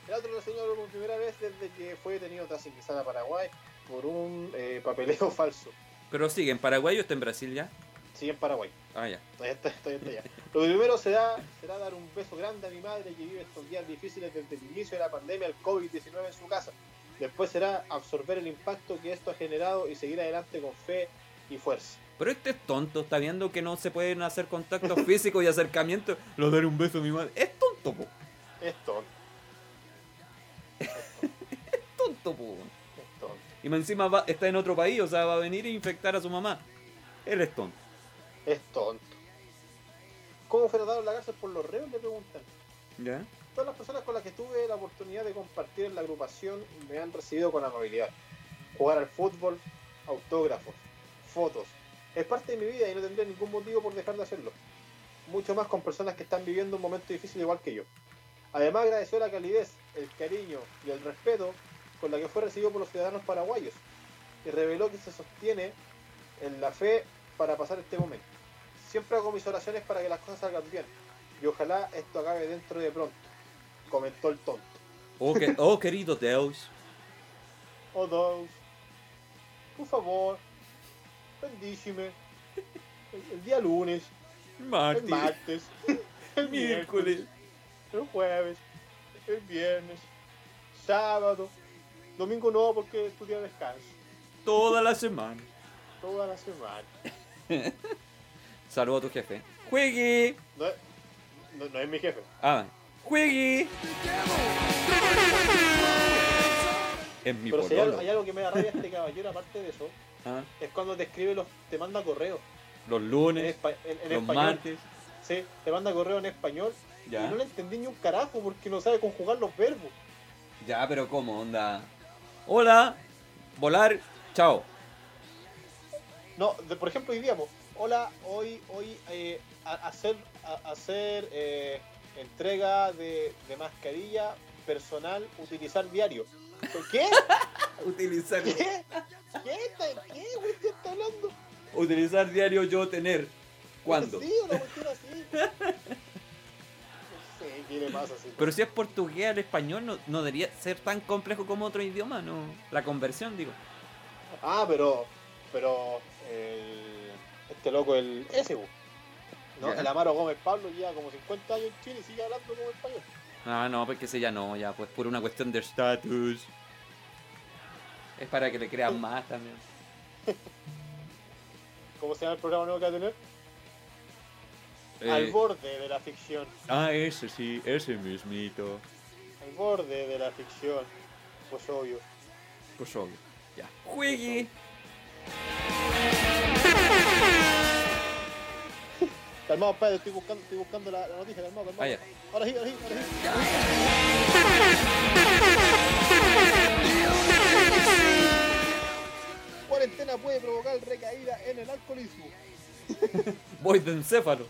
El otro lo señaló por primera vez desde que fue detenido tras ingresar a Paraguay por un eh, papeleo falso. Pero sigue, ¿en Paraguay o está en Brasil ya? Sí, en Paraguay. Ah, ya. Todavía está ya. Lo primero será, será dar un beso grande a mi madre que vive estos días difíciles desde el inicio de la pandemia del COVID-19 en su casa. Después será absorber el impacto que esto ha generado y seguir adelante con fe y fuerza. Pero este es tonto, está viendo que no se pueden hacer contactos físicos y acercamientos. Lo daré un beso a mi madre. Es tonto, po. Es tonto, Tonto, po. es tonto. Y encima va- está en otro país, o sea, va a venir a infectar a su mamá. Él es tonto. Es tonto. ¿Cómo fue tratado en la cárcel por los reos? Le preguntan. ¿Ya? Todas las personas con las que tuve la oportunidad de compartir en la agrupación me han recibido con amabilidad. Jugar al fútbol, autógrafos, fotos. Es parte de mi vida y no tendría ningún motivo por dejar de hacerlo. Mucho más con personas que están viviendo un momento difícil igual que yo. Además agradeció la calidez, el cariño y el respeto con la que fue recibido por los ciudadanos paraguayos y reveló que se sostiene en la fe para pasar este momento. Siempre hago mis oraciones para que las cosas salgan bien y ojalá esto acabe dentro de pronto, comentó el tonto. Oh, que- oh, querido Deus. Oh Deus, por favor, bendíceme. El, el día lunes, el Martín. martes, el miércoles, el jueves, el viernes, sábado, domingo no porque es tu día de descanso, Toda la semana. toda la semana. Saludo a tu jefe. ¡Juegue! No, es- no, no es mi jefe. Ah, ¡juegue! Es mi Pero si hay, algo- pololo. hay algo que me da rabia este caballero, aparte de eso, Ah, es cuando te escribe los, te manda correo. Los En, lunes, espa- en- en los español. martes. Sí, te manda correo en español. Ya. Y no le entendí ni un carajo porque no sabe conjugar los verbos. Ya, pero ¿cómo? Onda. Hola, volar, chao. No, de- por ejemplo, hoy día, hola, hoy, hoy eh, a- hacer, a- hacer eh, entrega de, de mascarilla personal, utilizar diario. ¿Qué? Utilizar, ¿Qué? ¿Qué? está- ¿Qué, güey? ¿Qué está hablando? utilizar diario yo tener. ¿Cuándo? Sí, una cuestión así. Qué le pasa. Pero si es portugués al español, no, no debería ser tan complejo como otro idioma, ¿no? La conversión, digo. Ah, pero. Pero. El, este loco, el. Ese. ¿no? El Amaro Gómez Pablo lleva como 50 años en Chile y sigue hablando como español. Ah, no, porque ese ya no, ya, pues por una cuestión de estatus. Es para que le crean más también. ¿Cómo se llama el programa nuevo que va a tener? Eh, Al borde de la ficción. ah, ese sí, ese mismito. Al borde de la ficción. Pues obvio. Pues obvio. Ya. Juegue. Calmado, padre, estoy buscando, estoy buscando la, la noticia, calmado, calmado. Ah, ya. Ahora sí, ahora sí, ahora sí. Cuarentena puede provocar recaída en el alcoholismo. Voy de encéfalo.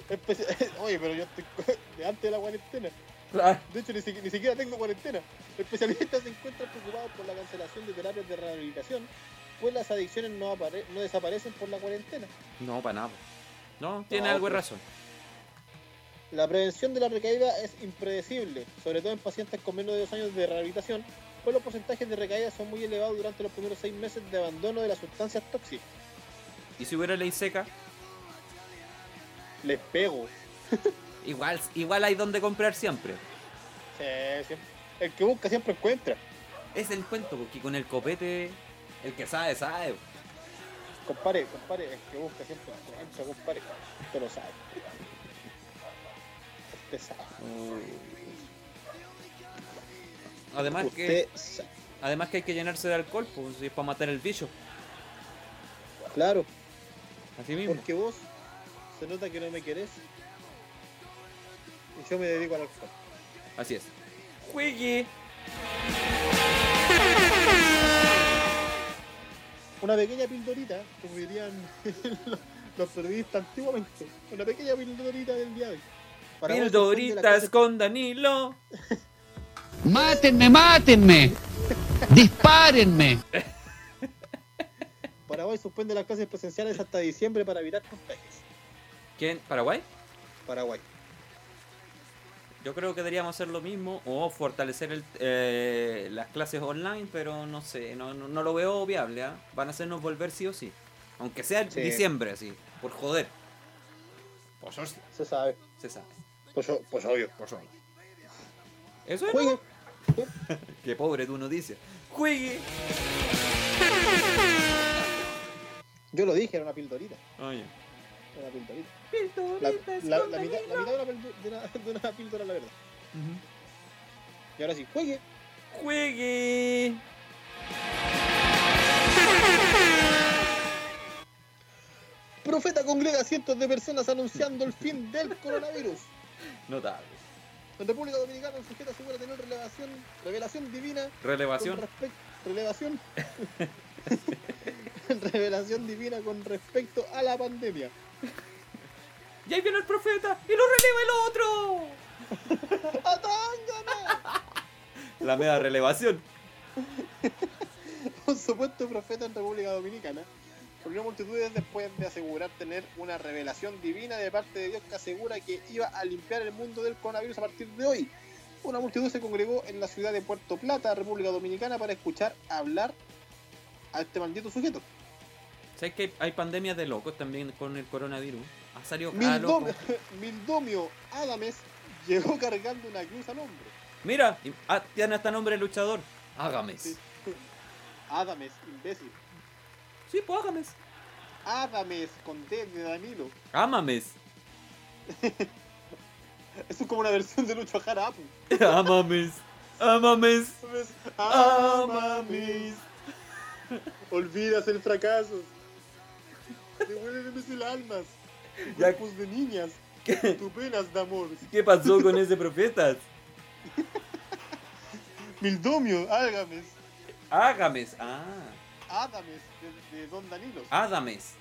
Oye, pero yo estoy de antes de la cuarentena. Claro. De hecho, ni, siqui- ni siquiera tengo cuarentena. Especialistas se encuentran preocupados por la cancelación de terapias de rehabilitación, pues las adicciones no, apare- no desaparecen por la cuarentena. No, para nada. No, tiene No, algo de pues. razón. La prevención de la recaída es impredecible, sobre todo en pacientes con menos de dos años de rehabilitación, pues los porcentajes de recaída son muy elevados durante los primeros seis meses de abandono de las sustancias tóxicas. ¿Y si hubiera ley seca? Les pego. Igual, igual hay donde comprar siempre. Sí, siempre. El que busca siempre encuentra. Es el cuento, porque con el copete, el que sabe, sabe. Compare, compare, el que busca siempre encuentra, compare. Usted lo sabe. Usted sabe. Además Usted que, sabe. además que hay que llenarse de alcohol, pues si es para matar el bicho. Claro, Así mismo. porque vos se nota que no me querés. Y yo me dedico al alcohol. Así es. Juegue. Una pequeña pildorita, como dirían los, periodistas antiguamente. Una pequeña pildorita del día de hoy. Para Pildoritas con Danilo. Mátenme, mátenme. Dispárenme. Paraguay suspende las clases presenciales hasta diciembre para evitar contagios. ¿Quién? ¿Paraguay? Paraguay. Yo creo que deberíamos hacer lo mismo o fortalecer el- eh, las clases online, pero no sé, no, no, no lo veo viable. ¿ah? Van a hacernos volver sí o sí. Aunque sea en Sí. diciembre, así, por joder. Pues hostia, Se sabe. se sabe. Pues, pues obvio. Pues obvio. Eso es. Juegue. Qué pobre tu noticia. Juegue. Yo lo dije, era una pildorita. Oye. Una pildorita. La, Pildoritas la- mitad, la Danilo. mitad de, una, de, una, de una píldora, la verdad. Y ahora sí, juegue. Juegue. Profeta congrega a cientos de personas anunciando el fin del coronavirus. Notable. En República Dominicana, el sujeto asegura tener revelación, revelación divina Relevación. con respecto. Revelación. revelación divina con respecto a la pandemia. Y ahí viene el profeta y lo releva el otro. ¡Atángame! La media relevación. Un supuesto profeta en República Dominicana reunió multitudes después de asegurar tener una revelación divina de parte de Dios que asegura que iba a limpiar el mundo del coronavirus a partir de hoy. Una multitud se congregó en la ciudad de Puerto Plata, República Dominicana, para escuchar hablar a este maldito sujeto. ¿Sabes que hay, hay pandemias de locos también con el coronavirus? Ha salido cada loco. Mildomio, Mildomio Adames llegó cargando una cruz al hombro. Mira, y- ah, tiene hasta nombre de luchador. Hágames. Sí. Sí, Adames, imbécil. pues hágames. Adames con D de Danilo. Ámames. Eso es como una versión de Lucho Jara Apu. Ámames. Ámames. Amamis. Olvidas el fracaso. Devuélveme el almas. Cuerpos de niñas. ¿Qué, Tu penas de amor. qué pasó con ese profeta? Mildomio, Ágames. Ágames. Ah. Adames de, de Don Danilo. Ádames.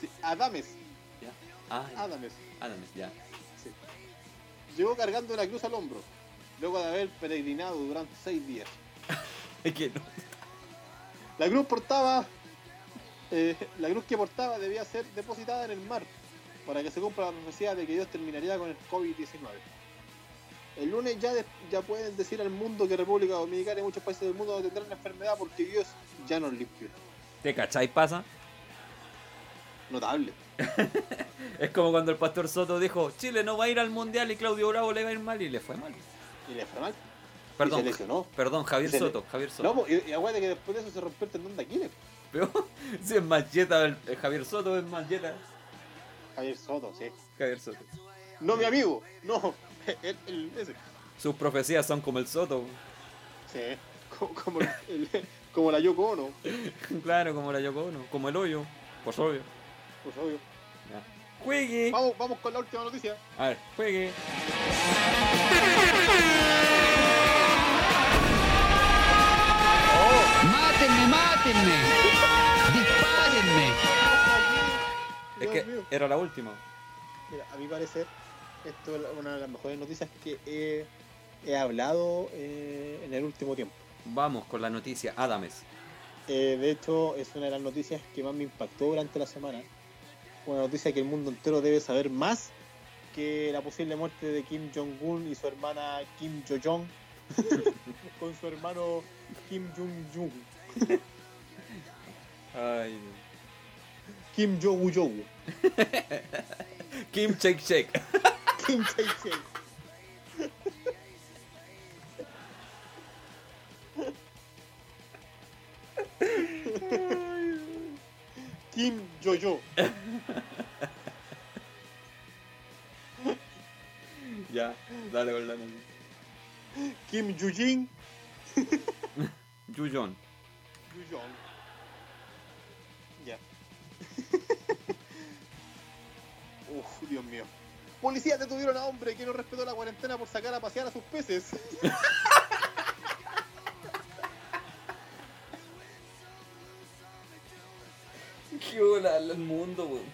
Sí, Adames. Ya. Ah, ya. Adames. Ádames, ya. Sí. Llegó cargando una cruz al hombro. Luego de haber peregrinado durante seis días. que no. La cruz portaba. Eh, la cruz que portaba debía ser depositada en el mar para que se cumpla la profecía de que Dios terminaría con el COVID-19. El lunes ya, de- ya pueden decir al mundo que República Dominicana y muchos países del mundo no tendrán la enfermedad porque Dios ya nos limpió. ¿Te cacháis pasa? Notable. Es como cuando el pastor Soto dijo, Chile no va a ir al mundial y Claudio Bravo le va a ir mal y le fue mal. Y le fue mal. Perdón, Y se lesionó. perdón, Javier se Soto, Javier Soto. No, y, y aguante que después de eso se rompió el tendón de Aquiles. Si es Mancheta, el, el Javier Soto es Mancheta. Javier Soto, sí. Javier Soto. No mi amigo, no. El, el- ese. Sus profecías son como el Soto. Sí. Como, como, como la Yoko Ono. claro, como la Yoko Ono, como el hoyo. Pues obvio. Pues obvio. Ya. Juegue. Vamos, vamos con la última noticia. A ver, juegue. Mátenme, mátenme. Es que mío. era la última. Mira, a mi parecer, esto es una de las mejores noticias que he, he hablado eh, en el último tiempo. Vamos con la noticia, Adames. Eh, de hecho, es una de las noticias que más me impactó durante la semana. Una noticia que el mundo entero debe saber más que la posible muerte de Kim Jong-un y su hermana Kim Jo-jong con su hermano Kim Jong-jung. Ay. Kim Jong-un. Kim Shake Shake. Kim Chae-chae. Kim Yo-Yo. ya, dale con la noticia. Kim Yujin. Yuyon. Yuyong. Uf, Dios mío. Policías detuvieron a hombre que no respetó la cuarentena por sacar a pasear a sus peces. Qué hola el mundo, weón.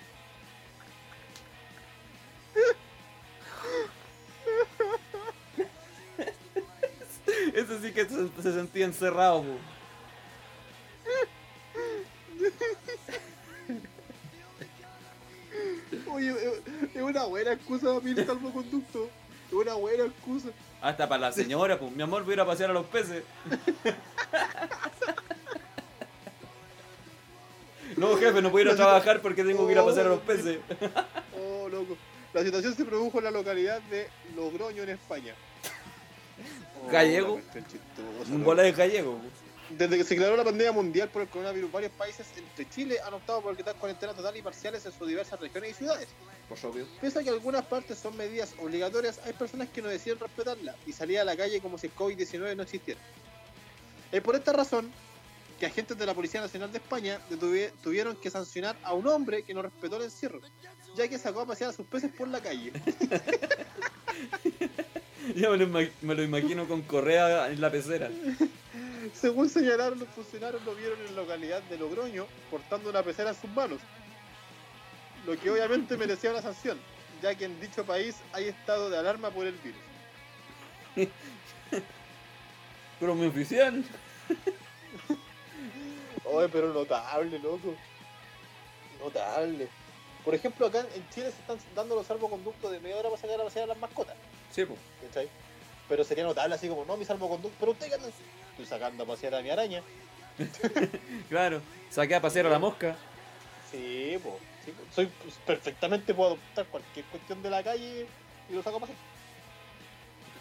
Eso sí que se, se sentía encerrado, weón. Excusa para pedir salvoconducto. Es una buena excusa. Hasta para la señora, pues. Mi amor, voy a ir a pasear a los peces. No, jefe, no puedo ir a trabajar porque tengo que ir a pasear a los peces. Oh, loco. La situación se produjo en la localidad de Logroño, en España. Oh, Gallego. Un bola de gallego. Desde que se declaró la pandemia mundial por el coronavirus, varios países, entre Chile, han optado por quitar cuarentena total y parciales en sus diversas regiones y ciudades. Por obvio. Pese a que algunas partes son medidas obligatorias, hay personas que no deciden respetarla y salir a la calle como si el COVID-19 no existiera. Es por esta razón que agentes de la Policía Nacional de España tuvieron que sancionar a un hombre que no respetó el encierro, ya que sacó a pasear a sus peces por la calle. Ya me lo, me lo imagino con correa en la pecera. Según señalaron los funcionarios, lo vieron en la localidad de Logroño portando una pecera en sus manos, lo que obviamente merecía una sanción, ya que en dicho país hay estado de alarma por el virus. Pero mi oficial. Oye, pero notable, loco. Notable. Por ejemplo, acá en Chile se están dando los salvoconductos de media hora para sacar a pasear a las mascotas. Sí, pues. ¿Cachai? Pero sería notable así como, no, mi salvoconducto, pero usted anda? Estoy sacando a pasear a mi araña. Claro. Saqué a pasear a la mosca. Sí, po. Sí, po. Soy pues, perfectamente puedo adoptar cualquier cuestión de la calle y lo saco a pasear.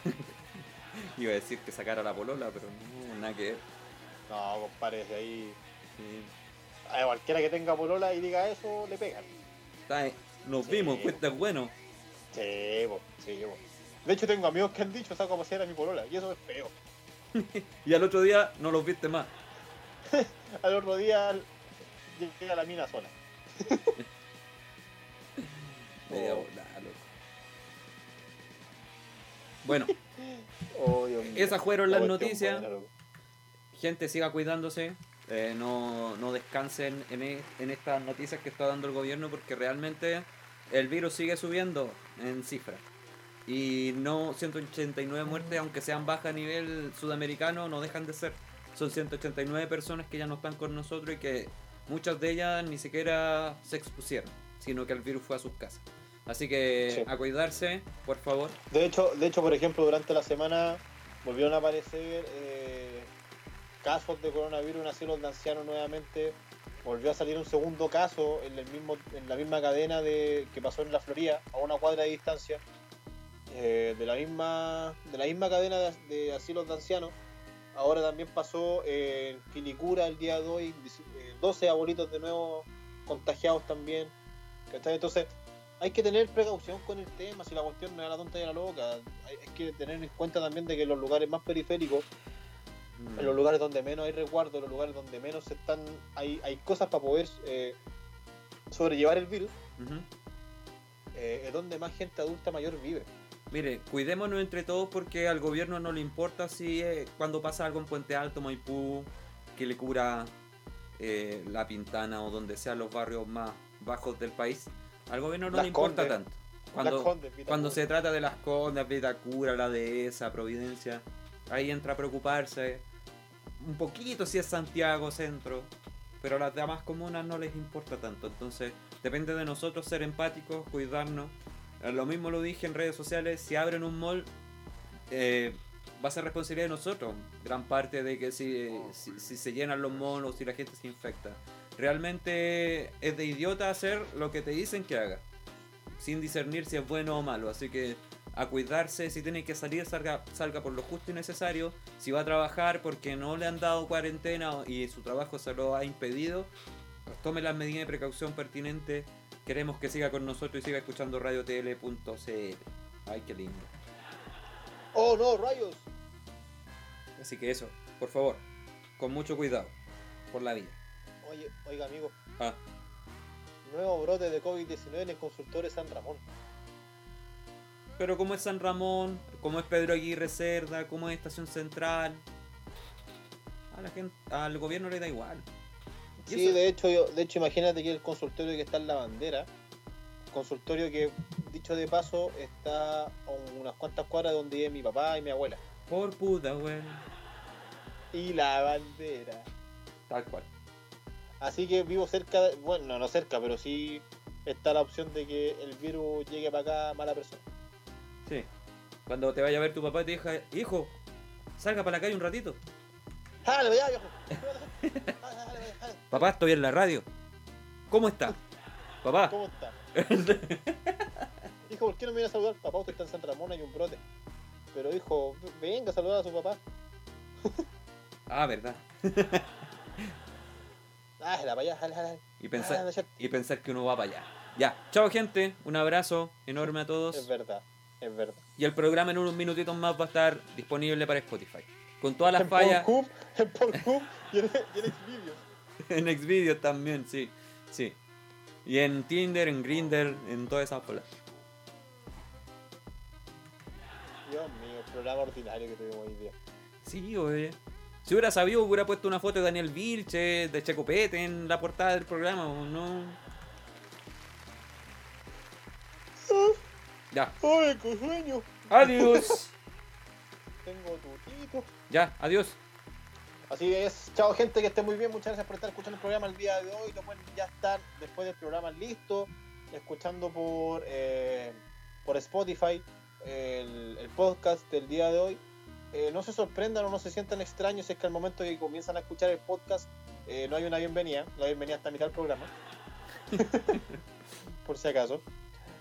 Iba a decir que sacara la polola, pero no, nada que ver. No, compadre, si ahí Sí. a cualquiera que tenga polola y diga eso, le pegan. Está, Nos Sí. vimos, pues es bueno. Sí, po, sí, po. De hecho, tengo amigos que han dicho saco a pasear a mi polola y eso es feo. Y al otro día no los viste más. Al otro día llega la mina sola. Media Oh. bola, loco. Bueno, Oh, esas fueron La las noticias. buena. Gente, siga cuidándose. eh, no, no descansen en, e- en estas noticias que está dando el gobierno porque realmente el virus sigue subiendo en cifras. Y no 189 muertes, aunque sean bajas a nivel sudamericano, no dejan de ser. son 189 personas que ya no están con nosotros y que muchas de ellas ni siquiera se expusieron, sino que el virus fue a sus casas. Así que Sí. a cuidarse, por favor. De hecho, de hecho, por ejemplo, durante la semana volvieron a aparecer eh, casos de coronavirus en asilos de ancianos nuevamente. Volvió a salir un segundo caso en, el mismo, en la misma cadena de, que pasó en la Florida, a una cuadra de distancia, eh, de, la misma, de la misma cadena de, de asilos de ancianos. Ahora también pasó en Quilicura el día de hoy, eh, 12 abuelitos de nuevo contagiados también. ¿cachai? Entonces, hay que tener precaución con el tema, si la cuestión no es la tonta y la loca. Hay, hay que tener en cuenta también de que los lugares más periféricos, en los lugares donde menos hay resguardo, en los lugares donde menos están, hay, hay cosas para poder eh, sobrellevar el virus, eh, es donde más gente adulta mayor vive. Mire, cuidémonos entre todos porque al gobierno no le importa si eh, cuando pasa algo en Puente Alto, Maipú, que le cura eh, La Pintana o donde sean los barrios más bajos del país. Al gobierno no Las le importa tanto. Cuando, cuando se trata de las Condes, Vitacura, la Dehesa, Providencia, ahí entra a preocuparse. Un poquito si es Santiago, Centro, pero a las demás comunas no les importa tanto. Entonces, depende de nosotros ser empáticos, cuidarnos. Eh, Lo mismo lo dije en redes sociales, si abren un mall, eh, va a ser responsabilidad de nosotros. Gran parte de que si, si, si se llenan los malls o si la gente se infecta. Realmente es de idiota hacer lo que te dicen que haga, sin discernir si es bueno o malo. Así que a cuidarse, si tiene que salir, salga, salga por lo justo y necesario. Si va a trabajar porque no le han dado cuarentena y su trabajo se lo ha impedido, tome las medidas de precaución pertinentes. Queremos que siga con nosotros y siga escuchando radiotl.cl. Ay, qué lindo. ¡Oh no, rayos! Así que eso, por favor, con mucho cuidado, por la vida. Oye, oiga amigo, Ah, nuevo brote de COVID-19 en el consultorio San Ramón. pero como es San Ramón, como es Pedro Aguirre Cerda, como es Estación Central, a la gente, al gobierno le da igual. Sí, eso- de hecho, yo- de hecho imagínate que el consultorio que está en la bandera, consultorio que, dicho de paso, está a unas cuantas cuadras donde vive mi papá y mi abuela. Por puta, weón. Y la bandera. Tal cual. Así que vivo cerca, de- bueno, no, no cerca, pero sí está la opción de que el virus llegue para acá mala persona. Sí. Cuando te vaya a ver tu papá te diga, hijo, salga para la calle un ratito. ¡Jale, vaya, viejo! Papá, estoy en la radio. ¿Cómo está? Papá. ¿Cómo está? Hijo, ¿por qué no me viene a saludar? Papá, usted está en San Ramón, hay un brote. Pero hijo, venga a saludar a su papá. ah, verdad. Ah, la para allá, jale, jale. Y pensar, es y pensar que uno va para allá. Ya. Chao, gente. Un abrazo enorme a Es todos. verdad, es verdad. Y el programa en unos minutitos más va a estar disponible para Spotify. Con todas las en fallas. En Pornhub y en, y en Xvideos. en Xvideos también, sí. Sí. Y en Tinder, en Grindr, en todas esas bolas. Dios mío, el programa ordinario que tuvimos hoy día. Sí, oye. Si hubiera sabido, hubiera puesto una foto de Daniel Vilche, de Checopete en la portada del programa, ¿o no? Ya. ¡Ay, qué sueño! Adiós. Tengo ya, adiós. Así es, chao gente, que esté muy bien, muchas gracias por estar escuchando el programa el día de hoy, lo pueden ya estar después del programa listo, escuchando por eh, por Spotify el, el podcast del día de hoy. Eh, no se sorprendan o no se sientan extraños si es que al momento que comienzan a escuchar el podcast eh, no hay una bienvenida, la bienvenida está a mitad del programa, por si acaso,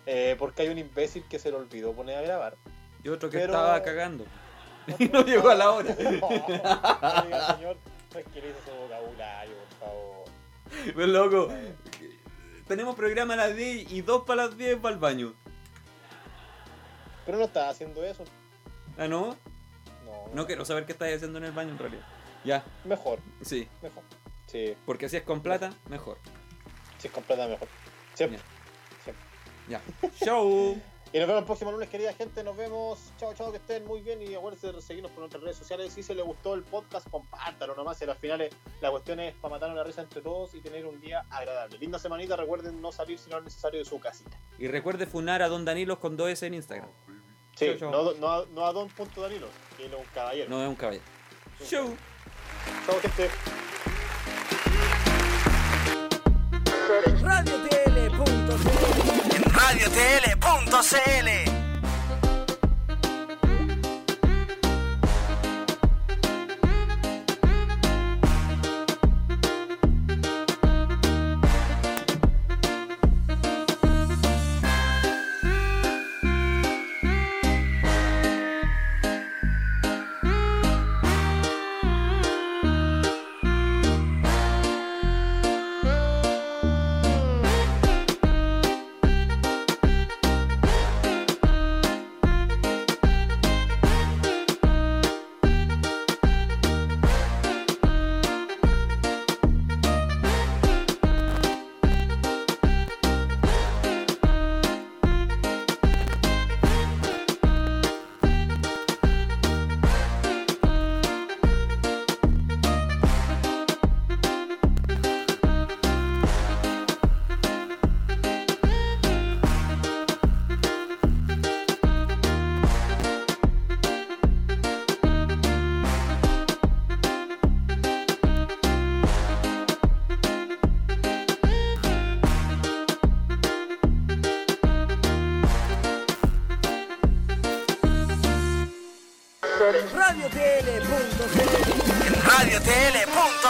Eh, porque hay un imbécil que se le olvidó poner a grabar. Y otro que Pero- estaba cagando. Y no llegó a la hora. Oiga, señor, tranquilice su vocabulario, por favor. Pues loco. Tenemos programa a las 10 y dos para las 10 para el baño. Pero no estaba haciendo eso. Ah, ¿no? No, No quiero saber qué estáis haciendo en el baño en realidad. Ya, Mejor, sí. mejor. Sí, Porque si es con plata, mejor. sí, es completamente mejor. Siempre. Ya. Show. Y nos vemos el próximo lunes, querida gente. Nos vemos. Chao, chao, que estén muy bien. Y acuérdense de seguirnos por nuestras redes sociales. Si se les gustó el podcast, compártalo nomás. Y al final la cuestión es para matar una risa entre todos y tener un día agradable. Linda semanita. Recuerden no salir si no es necesario de su casita. Y recuerde funar a Don Danilos con 2S en Instagram. Sí. No, no, a- no a Don Punto Danilo, que es un caballero. No es un caballero. Show. Chao, gente. Radiotl.cl. RadioTL.cl